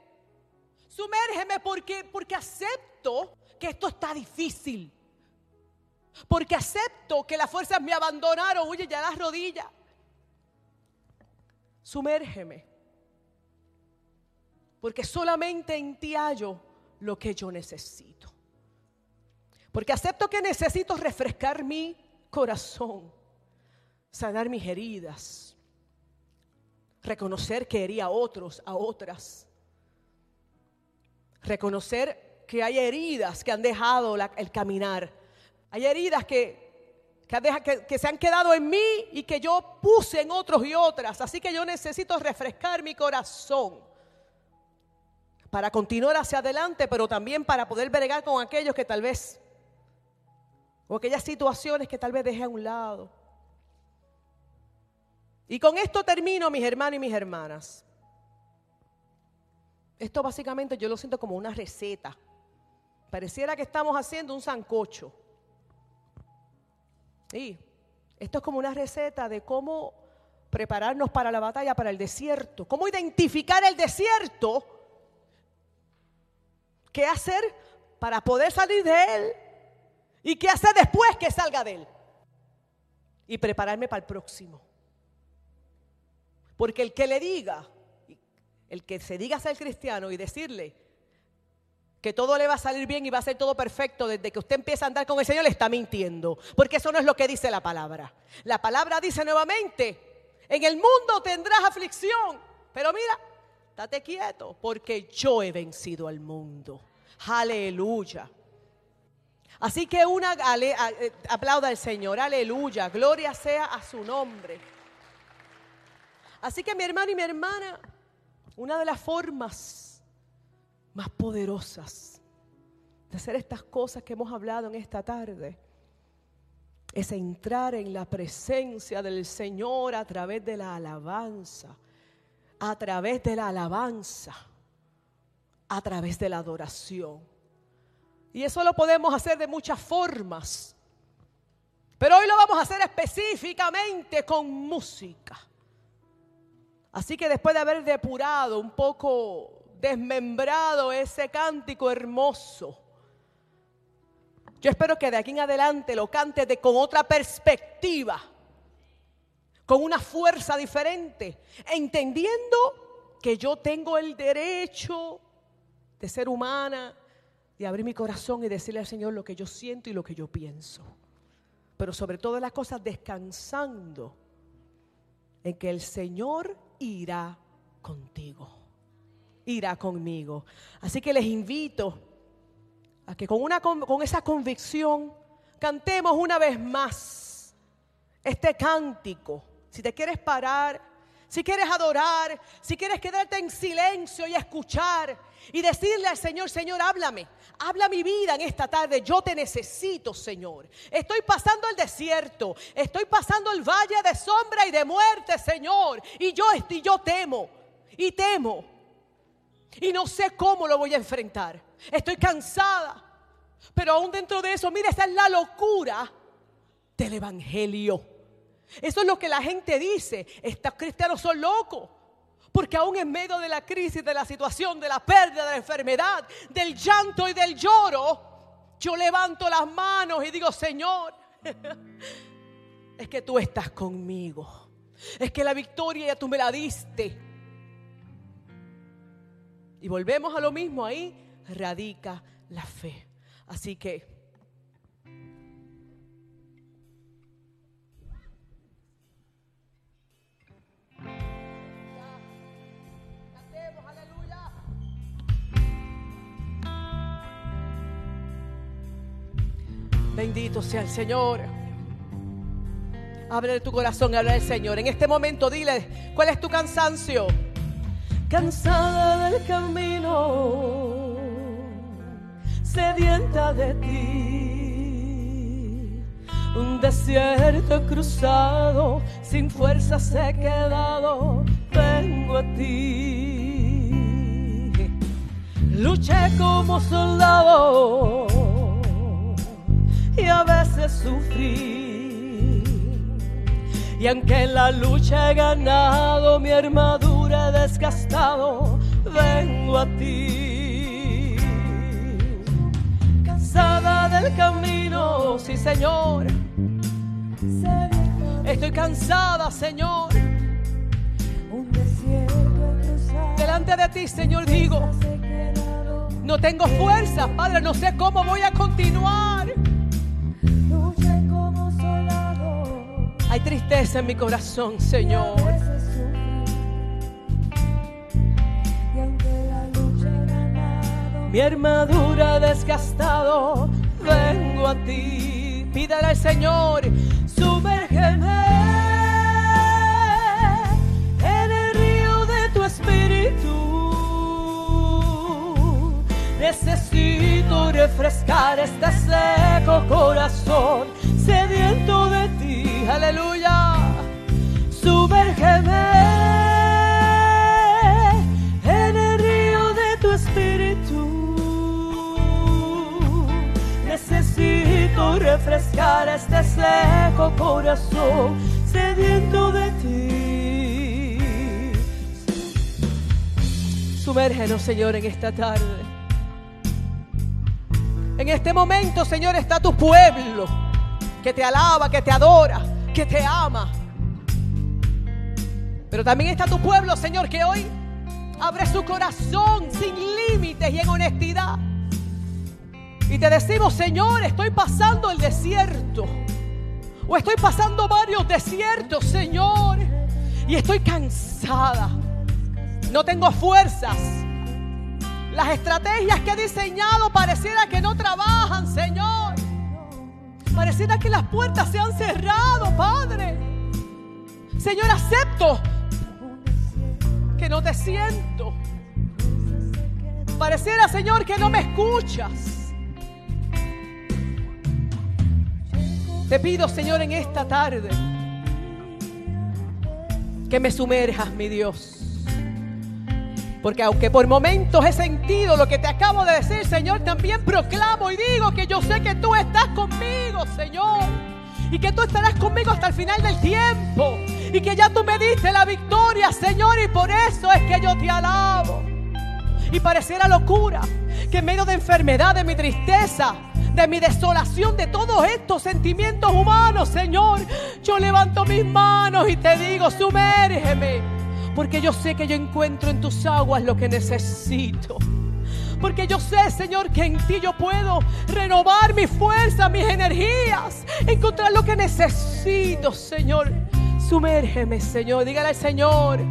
Sumérgeme porque, porque acepto que esto está difícil. Porque acepto que las fuerzas me abandonaron, oye, ya las rodillas. Sumérgeme porque solamente en ti hallo lo que yo necesito. Porque acepto que necesito refrescar mi corazón, sanar mis heridas, reconocer que hería a otros, a otras, reconocer que hay heridas que han dejado el caminar, hay heridas que, se han quedado en mí y que yo puse en otros y otras, así que yo necesito refrescar mi corazón para continuar hacia adelante, pero también para poder bregar con aquellos que tal vez, o aquellas situaciones que tal vez dejé a un lado. Y con esto termino, mis hermanos y mis hermanas. Esto básicamente yo lo siento como una receta. Pareciera que estamos haciendo un sancocho. Y esto es como una receta de cómo prepararnos para la batalla, para el desierto. Cómo identificar el desierto qué hacer para poder salir de él y qué hacer después que salga de él. Y prepararme para el próximo. Porque el que le diga, el que se diga ser cristiano y decirle que todo le va a salir bien y va a ser todo perfecto desde que usted empieza a andar con el Señor, le está mintiendo. Porque eso no es lo que dice la palabra. La palabra dice nuevamente, en el mundo tendrás aflicción. Pero mira, date quieto, porque yo he vencido al mundo. Aleluya. Así que una eh, aplauda al Señor, aleluya, gloria sea a su nombre. Así que mi hermano y mi hermana, una de las formas más poderosas de hacer estas cosas que hemos hablado en esta tarde es entrar en la presencia del Señor a través de la alabanza, a través de la alabanza, a través de la adoración. Y eso lo podemos hacer de muchas formas. Pero hoy lo vamos a hacer específicamente con música. Así que después de haber depurado un poco desmembrado ese cántico hermoso. Yo espero que de aquí en adelante lo cante de, con otra perspectiva, con una fuerza diferente, entendiendo que yo tengo el derecho de ser humana, de abrir mi corazón y decirle al Señor lo que yo siento y lo que yo pienso. Pero sobre todas las cosas descansando en que el Señor irá contigo irá conmigo. Así que les invito a que con, una, con esa convicción cantemos una vez más este cántico. Si te quieres parar, si quieres adorar, si quieres quedarte en silencio y escuchar y decirle al Señor, Señor, háblame, habla mi vida en esta tarde, yo te necesito, Señor. Estoy pasando el desierto, estoy pasando el valle de sombra y de muerte, Señor, y yo, y yo temo, y temo. Y no sé cómo lo voy a enfrentar. Estoy cansada. Pero aún dentro de eso, mira, esa es la locura del Evangelio. Eso es lo que la gente dice. Estos cristianos son locos. Porque aún en medio de la crisis, de la situación, de la pérdida, de la enfermedad, del llanto y del lloro, yo levanto las manos y digo, Señor, es que tú estás conmigo. Es que la victoria ya tú me la diste. Y volvemos a lo mismo, ahí radica la fe. Así que Bendito sea el Señor. Abre tu corazón y habla del Señor. En este momento dile, ¿cuál es tu cansancio? cansada del camino, sedienta de ti. Un desierto cruzado, sin fuerzas he quedado, vengo a ti. Luché como soldado y a veces sufrí y aunque en la lucha he ganado, mi armadura desgastado, vengo a ti. Cansada del camino, sí Señor. Estoy cansada, Señor. Delante de ti, Señor, digo, no tengo fuerza, Padre, no sé cómo voy a continuar. Hay tristeza en mi corazón, Señor. Mi armadura desgastado, vengo a ti. Pídale al Señor, sumérgeme en el río de tu espíritu. Necesito refrescar este seco corazón sediento de ti, aleluya. Sumérgeme en el río de tu espíritu. Necesito refrescar este seco corazón sediento de ti. Sumérgenos, Señor, en esta tarde. En este momento, Señor, está tu pueblo que te alaba, que te adora, que te ama. Pero también está tu pueblo, Señor, que hoy abre su corazón sin límites y en honestidad Y te decimos, Señor, estoy pasando el desierto. O estoy pasando varios desiertos, Señor. Y estoy cansada. No tengo fuerzas. Las estrategias que he diseñado pareciera que no trabajan, Señor. Pareciera que las puertas se han cerrado, Padre. Señor, acepto que no te siento. Pareciera, Señor, que no me escuchas. Te pido, Señor, en esta tarde que me sumerjas, mi Dios. Porque aunque por momentos he sentido lo que te acabo de decir, Señor, también proclamo y digo que yo sé que tú estás conmigo, Señor. Y que tú estarás conmigo hasta el final del tiempo. Y que ya tú me diste la victoria, Señor. Y por eso es que yo te alabo. Y pareciera locura que en medio de enfermedad, de mi tristeza, de mi desolación, de todos estos sentimientos humanos, Señor, yo levanto mis manos y te digo, sumérgeme. Porque yo sé que yo encuentro en tus aguas lo que necesito. Porque yo sé, Señor, que en ti yo puedo renovar mi fuerza, mis energías, encontrar lo que necesito, Señor. Sumérgeme, Señor. Dígale al Señor.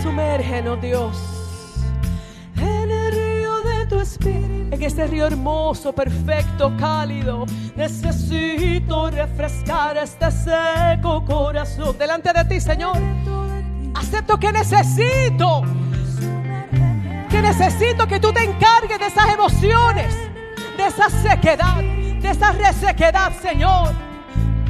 Sumérgenos, Dios. En este río hermoso, perfecto, cálido. Necesito refrescar este seco corazón. Delante de ti, Señor. Acepto que necesito. Que necesito que tú te encargues de esas emociones. De esa sequedad. De esa resequedad, Señor.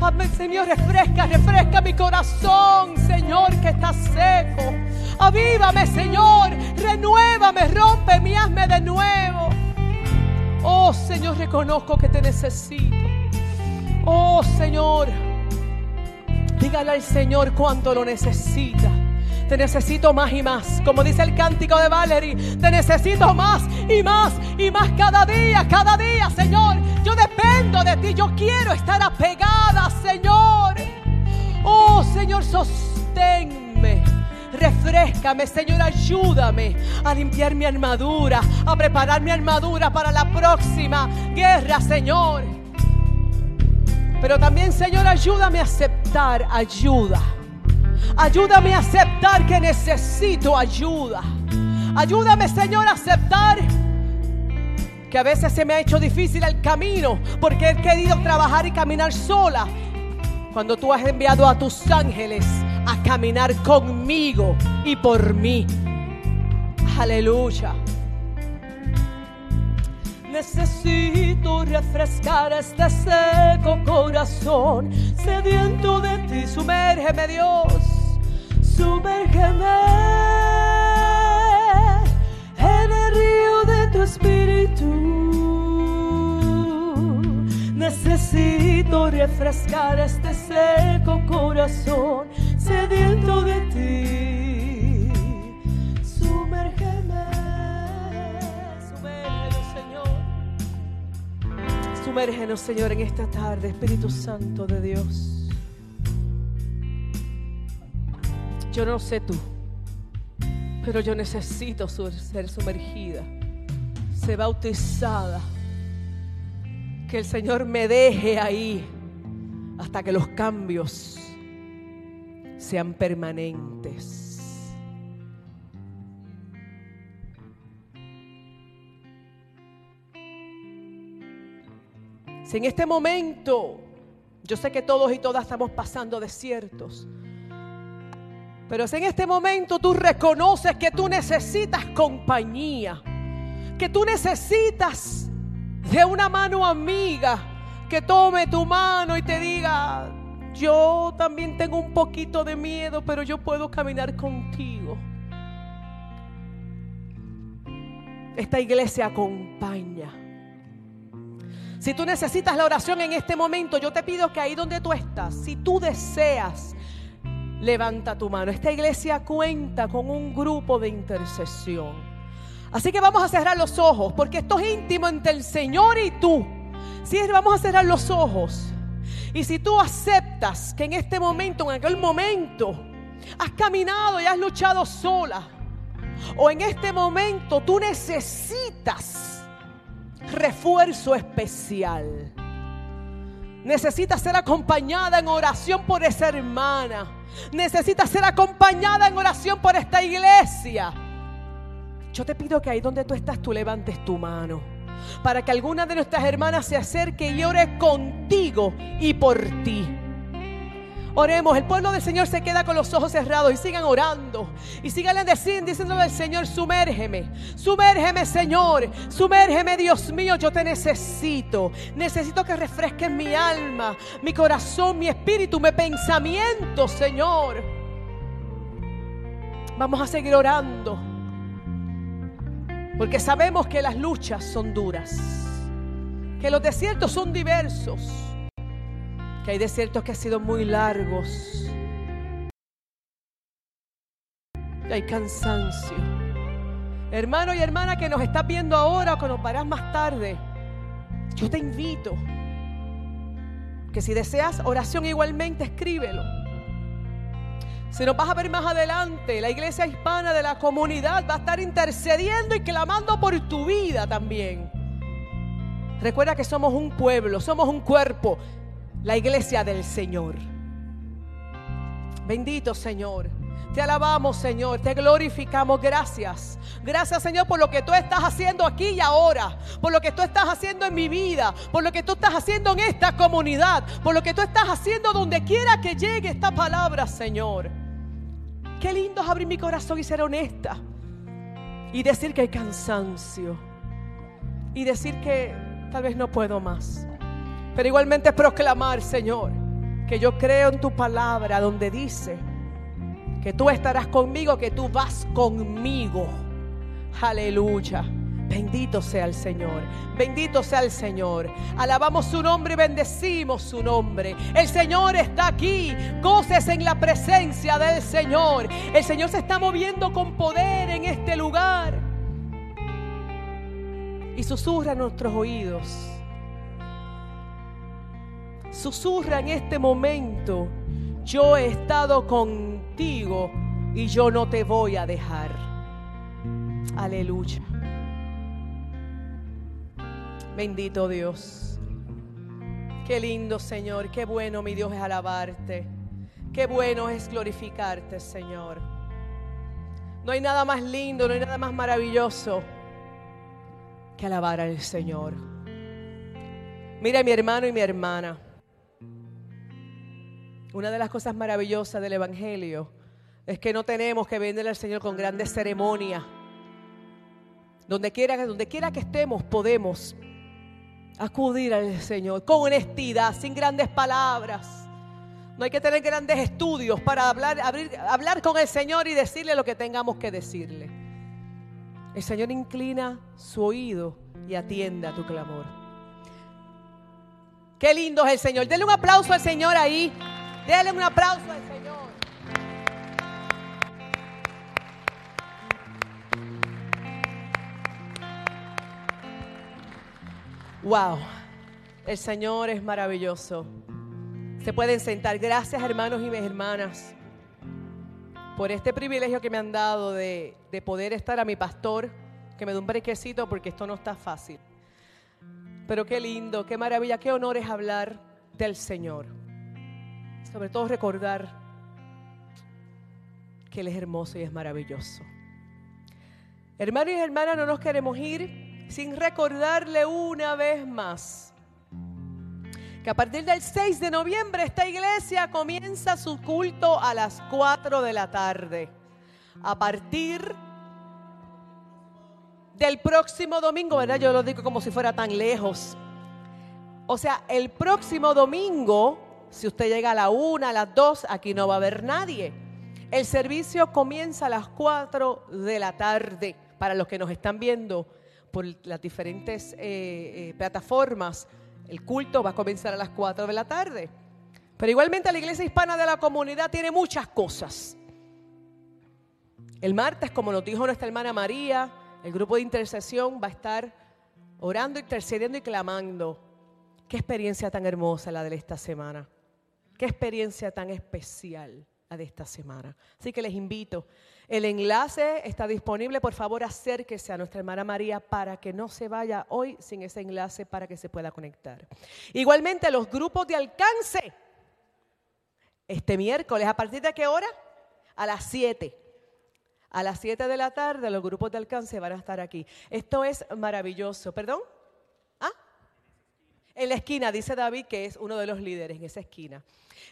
Hazme, Señor, refresca, refresca mi corazón, Señor, que está seco. Avívame, Señor. Renuévame, rompe mi hazme de nuevo. Oh, Señor, reconozco que te necesito. Oh, Señor. Dígale al Señor cuánto lo necesita. Te necesito más y más. Como dice el cántico de Valerie, te necesito más y más y más cada día, cada día, Señor. Yo dependo de ti. Yo quiero estar apegada, Señor. Oh, Señor, sosténme. Refrescame, Señor, ayúdame a limpiar mi armadura, a preparar mi armadura para la próxima guerra, Señor. Pero también, Señor, ayúdame a aceptar ayuda. Ayúdame a aceptar que necesito ayuda. Ayúdame, Señor, a aceptar que a veces se me ha hecho difícil el camino porque he querido trabajar y caminar sola. Cuando tú has enviado a tus ángeles a caminar conmigo y por mí. Aleluya. Necesito refrescar este seco corazón, sediento de ti. Sumérgeme, Dios. Sumérgeme en el río de tu espíritu. Necesito refrescar este seco corazón, sediento de ti. Sumérgenos, Señor, en esta tarde, Espíritu Santo de Dios. Yo no sé tú, pero yo necesito ser sumergida, ser bautizada. Que el Señor me deje ahí hasta que los cambios sean permanentes. Si en este momento, yo sé que todos y todas estamos pasando desiertos, pero si en este momento tú reconoces que tú necesitas compañía, que tú necesitas de una mano amiga que tome tu mano y te diga, yo también tengo un poquito de miedo, pero yo puedo caminar contigo. Esta iglesia acompaña. Si tú necesitas la oración en este momento, yo te pido que ahí donde tú estás, si tú deseas, levanta tu mano. Esta iglesia cuenta con un grupo de intercesión. Así que vamos a cerrar los ojos, porque esto es íntimo entre el Señor y tú. Si es, vamos a cerrar los ojos. Y si tú aceptas que en este momento, en aquel momento, has caminado y has luchado sola, o en este momento tú necesitas refuerzo especial. Necesita ser acompañada en oración por esa hermana. Necesita ser acompañada en oración por esta iglesia. Yo te pido que ahí donde tú estás, tú levantes tu mano. Para que alguna de nuestras hermanas se acerque y ore contigo y por ti. Oremos, el pueblo del Señor se queda con los ojos cerrados y sigan orando. Y sigan diciéndole al Señor, sumérgeme, sumérgeme Señor, sumérgeme Dios mío, yo te necesito. Necesito que refresques mi alma, mi corazón, mi espíritu, mi pensamiento, Señor. Vamos a seguir orando. Porque sabemos que las luchas son duras, que los desiertos son diversos que hay desiertos que han sido muy largos. Y hay cansancio. Hermano y hermana que nos estás viendo ahora o que nos parás más tarde, yo te invito que si deseas oración igualmente, escríbelo. Si nos vas a ver más adelante, la iglesia hispana de la comunidad va a estar intercediendo y clamando por tu vida también. Recuerda que somos un pueblo, somos un cuerpo la iglesia del Señor. Bendito Señor. Te alabamos, Señor. Te glorificamos. Gracias. Gracias, Señor, por lo que tú estás haciendo aquí y ahora. Por lo que tú estás haciendo en mi vida. Por lo que tú estás haciendo en esta comunidad. Por lo que tú estás haciendo donde quiera que llegue esta palabra, Señor. Qué lindo es abrir mi corazón y ser honesta. Y decir que hay cansancio. Y decir que tal vez no puedo más. Pero igualmente proclamar, Señor, que yo creo en tu palabra donde dice que tú estarás conmigo, que tú vas conmigo. Aleluya. Bendito sea el Señor, bendito sea el Señor. Alabamos su nombre y bendecimos su nombre. El Señor está aquí, goces en la presencia del Señor. El Señor se está moviendo con poder en este lugar. Y susurra en nuestros oídos Susurra en este momento, yo he estado contigo y yo no te voy a dejar. Aleluya. Bendito Dios. Qué lindo Señor, qué bueno mi Dios es alabarte. Qué bueno es glorificarte, Señor. No hay nada más lindo, no hay nada más maravilloso que alabar al Señor. Mira mi hermano y mi hermana. Una de las cosas maravillosas del Evangelio es que no tenemos que venderle al Señor con grandes ceremonias. Donde quiera, donde quiera que estemos, podemos acudir al Señor con honestidad, sin grandes palabras. No hay que tener grandes estudios para hablar, hablar con el Señor y decirle lo que tengamos que decirle. El Señor inclina su oído y atiende a tu clamor. Qué lindo es el Señor. Denle un aplauso al Señor ahí. Dele un aplauso al Señor. Wow, el Señor es maravilloso. Se pueden sentar. Gracias hermanos y mis hermanas por este privilegio que me han dado de, de poder estar a mi pastor, que me dé un brequecito porque esto no está fácil. Pero qué lindo, qué maravilla, qué honor es hablar del Señor sobre todo recordar que Él es hermoso y es maravilloso. Hermanos y hermanas, no nos queremos ir sin recordarle una vez más que a partir del 6 de noviembre esta iglesia comienza su culto a las 4 de la tarde. A partir del próximo domingo, ¿verdad? Yo lo digo como si fuera tan lejos. O sea, el próximo domingo si usted llega a la una, a las dos, aquí no va a haber nadie. El servicio comienza a las cuatro de la tarde. Para los que nos están viendo por las diferentes eh, eh, plataformas, el culto va a comenzar a las cuatro de la tarde. Pero igualmente la iglesia hispana de la comunidad tiene muchas cosas. El martes, como nos dijo nuestra hermana María, el grupo de intercesión va a estar orando, intercediendo y clamando. Qué experiencia tan hermosa la de esta semana. Qué experiencia tan especial. de esta semana. Así que les invito. El enlace está disponible. Por favor, acérquese a nuestra hermana María para que no se vaya hoy sin ese enlace para que se pueda conectar. Igualmente, los grupos de alcance. Este miércoles, ¿a partir de qué hora? A las 7. A las 7 de la tarde los grupos de alcance van a estar aquí. Esto es maravilloso. ¿Perdón? En la esquina, dice David, que es uno de los líderes en esa esquina.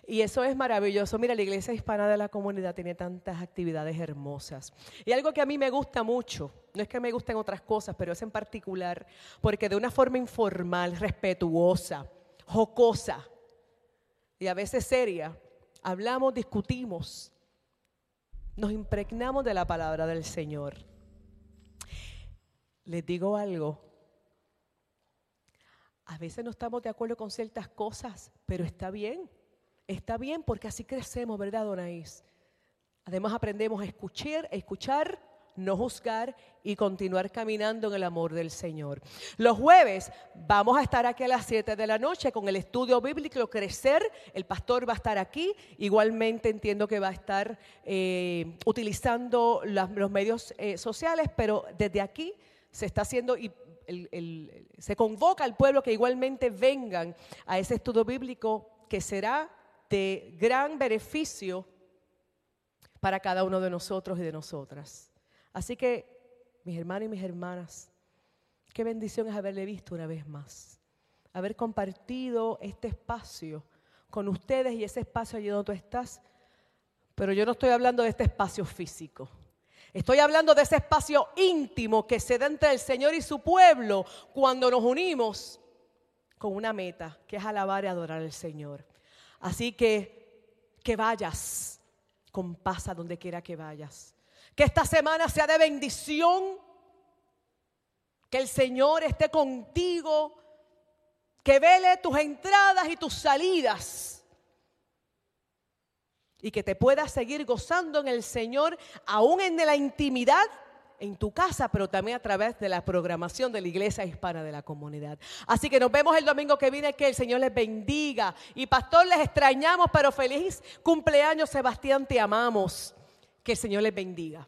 Y eso es maravilloso. Mira, la iglesia hispana de la comunidad tiene tantas actividades hermosas. Y algo que a mí me gusta mucho, no es que me gusten otras cosas, pero es en particular porque de una forma informal, respetuosa, jocosa y a veces seria, hablamos, discutimos, nos impregnamos de la palabra del Señor. Les digo algo, a veces no estamos de acuerdo con ciertas cosas, pero está bien. Está bien porque así crecemos, ¿verdad, Donaís? Además aprendemos a escuchar, a escuchar, no juzgar y continuar caminando en el amor del Señor. Los jueves vamos a estar aquí a las 7 de la noche con el estudio bíblico Crecer. El pastor va a estar aquí. Igualmente entiendo que va a estar eh, utilizando los medios eh, sociales, pero desde aquí se está haciendo y se convoca al pueblo que igualmente vengan a ese estudio bíblico que será de gran beneficio para cada uno de nosotros y de nosotras. Así que, mis hermanos y mis hermanas, qué bendición es haberle visto una vez más, haber compartido este espacio con ustedes y ese espacio allí donde tú estás. Pero yo no estoy hablando de este espacio físico. Estoy hablando de ese espacio íntimo que se da entre el Señor y su pueblo cuando nos unimos con una meta, que es alabar y adorar al Señor. Así que que vayas con paz a donde quiera que vayas. Que esta semana sea de bendición. Que el Señor esté contigo. Que vele tus entradas y tus salidas. Y que te puedas seguir gozando en el Señor, aún en la intimidad en tu casa, pero también a través de la programación de la Iglesia Hispana de la Comunidad. Así que nos vemos el domingo que viene, que el Señor les bendiga. Y pastor, les extrañamos, pero feliz cumpleaños, Sebastián, te amamos. Que el Señor les bendiga.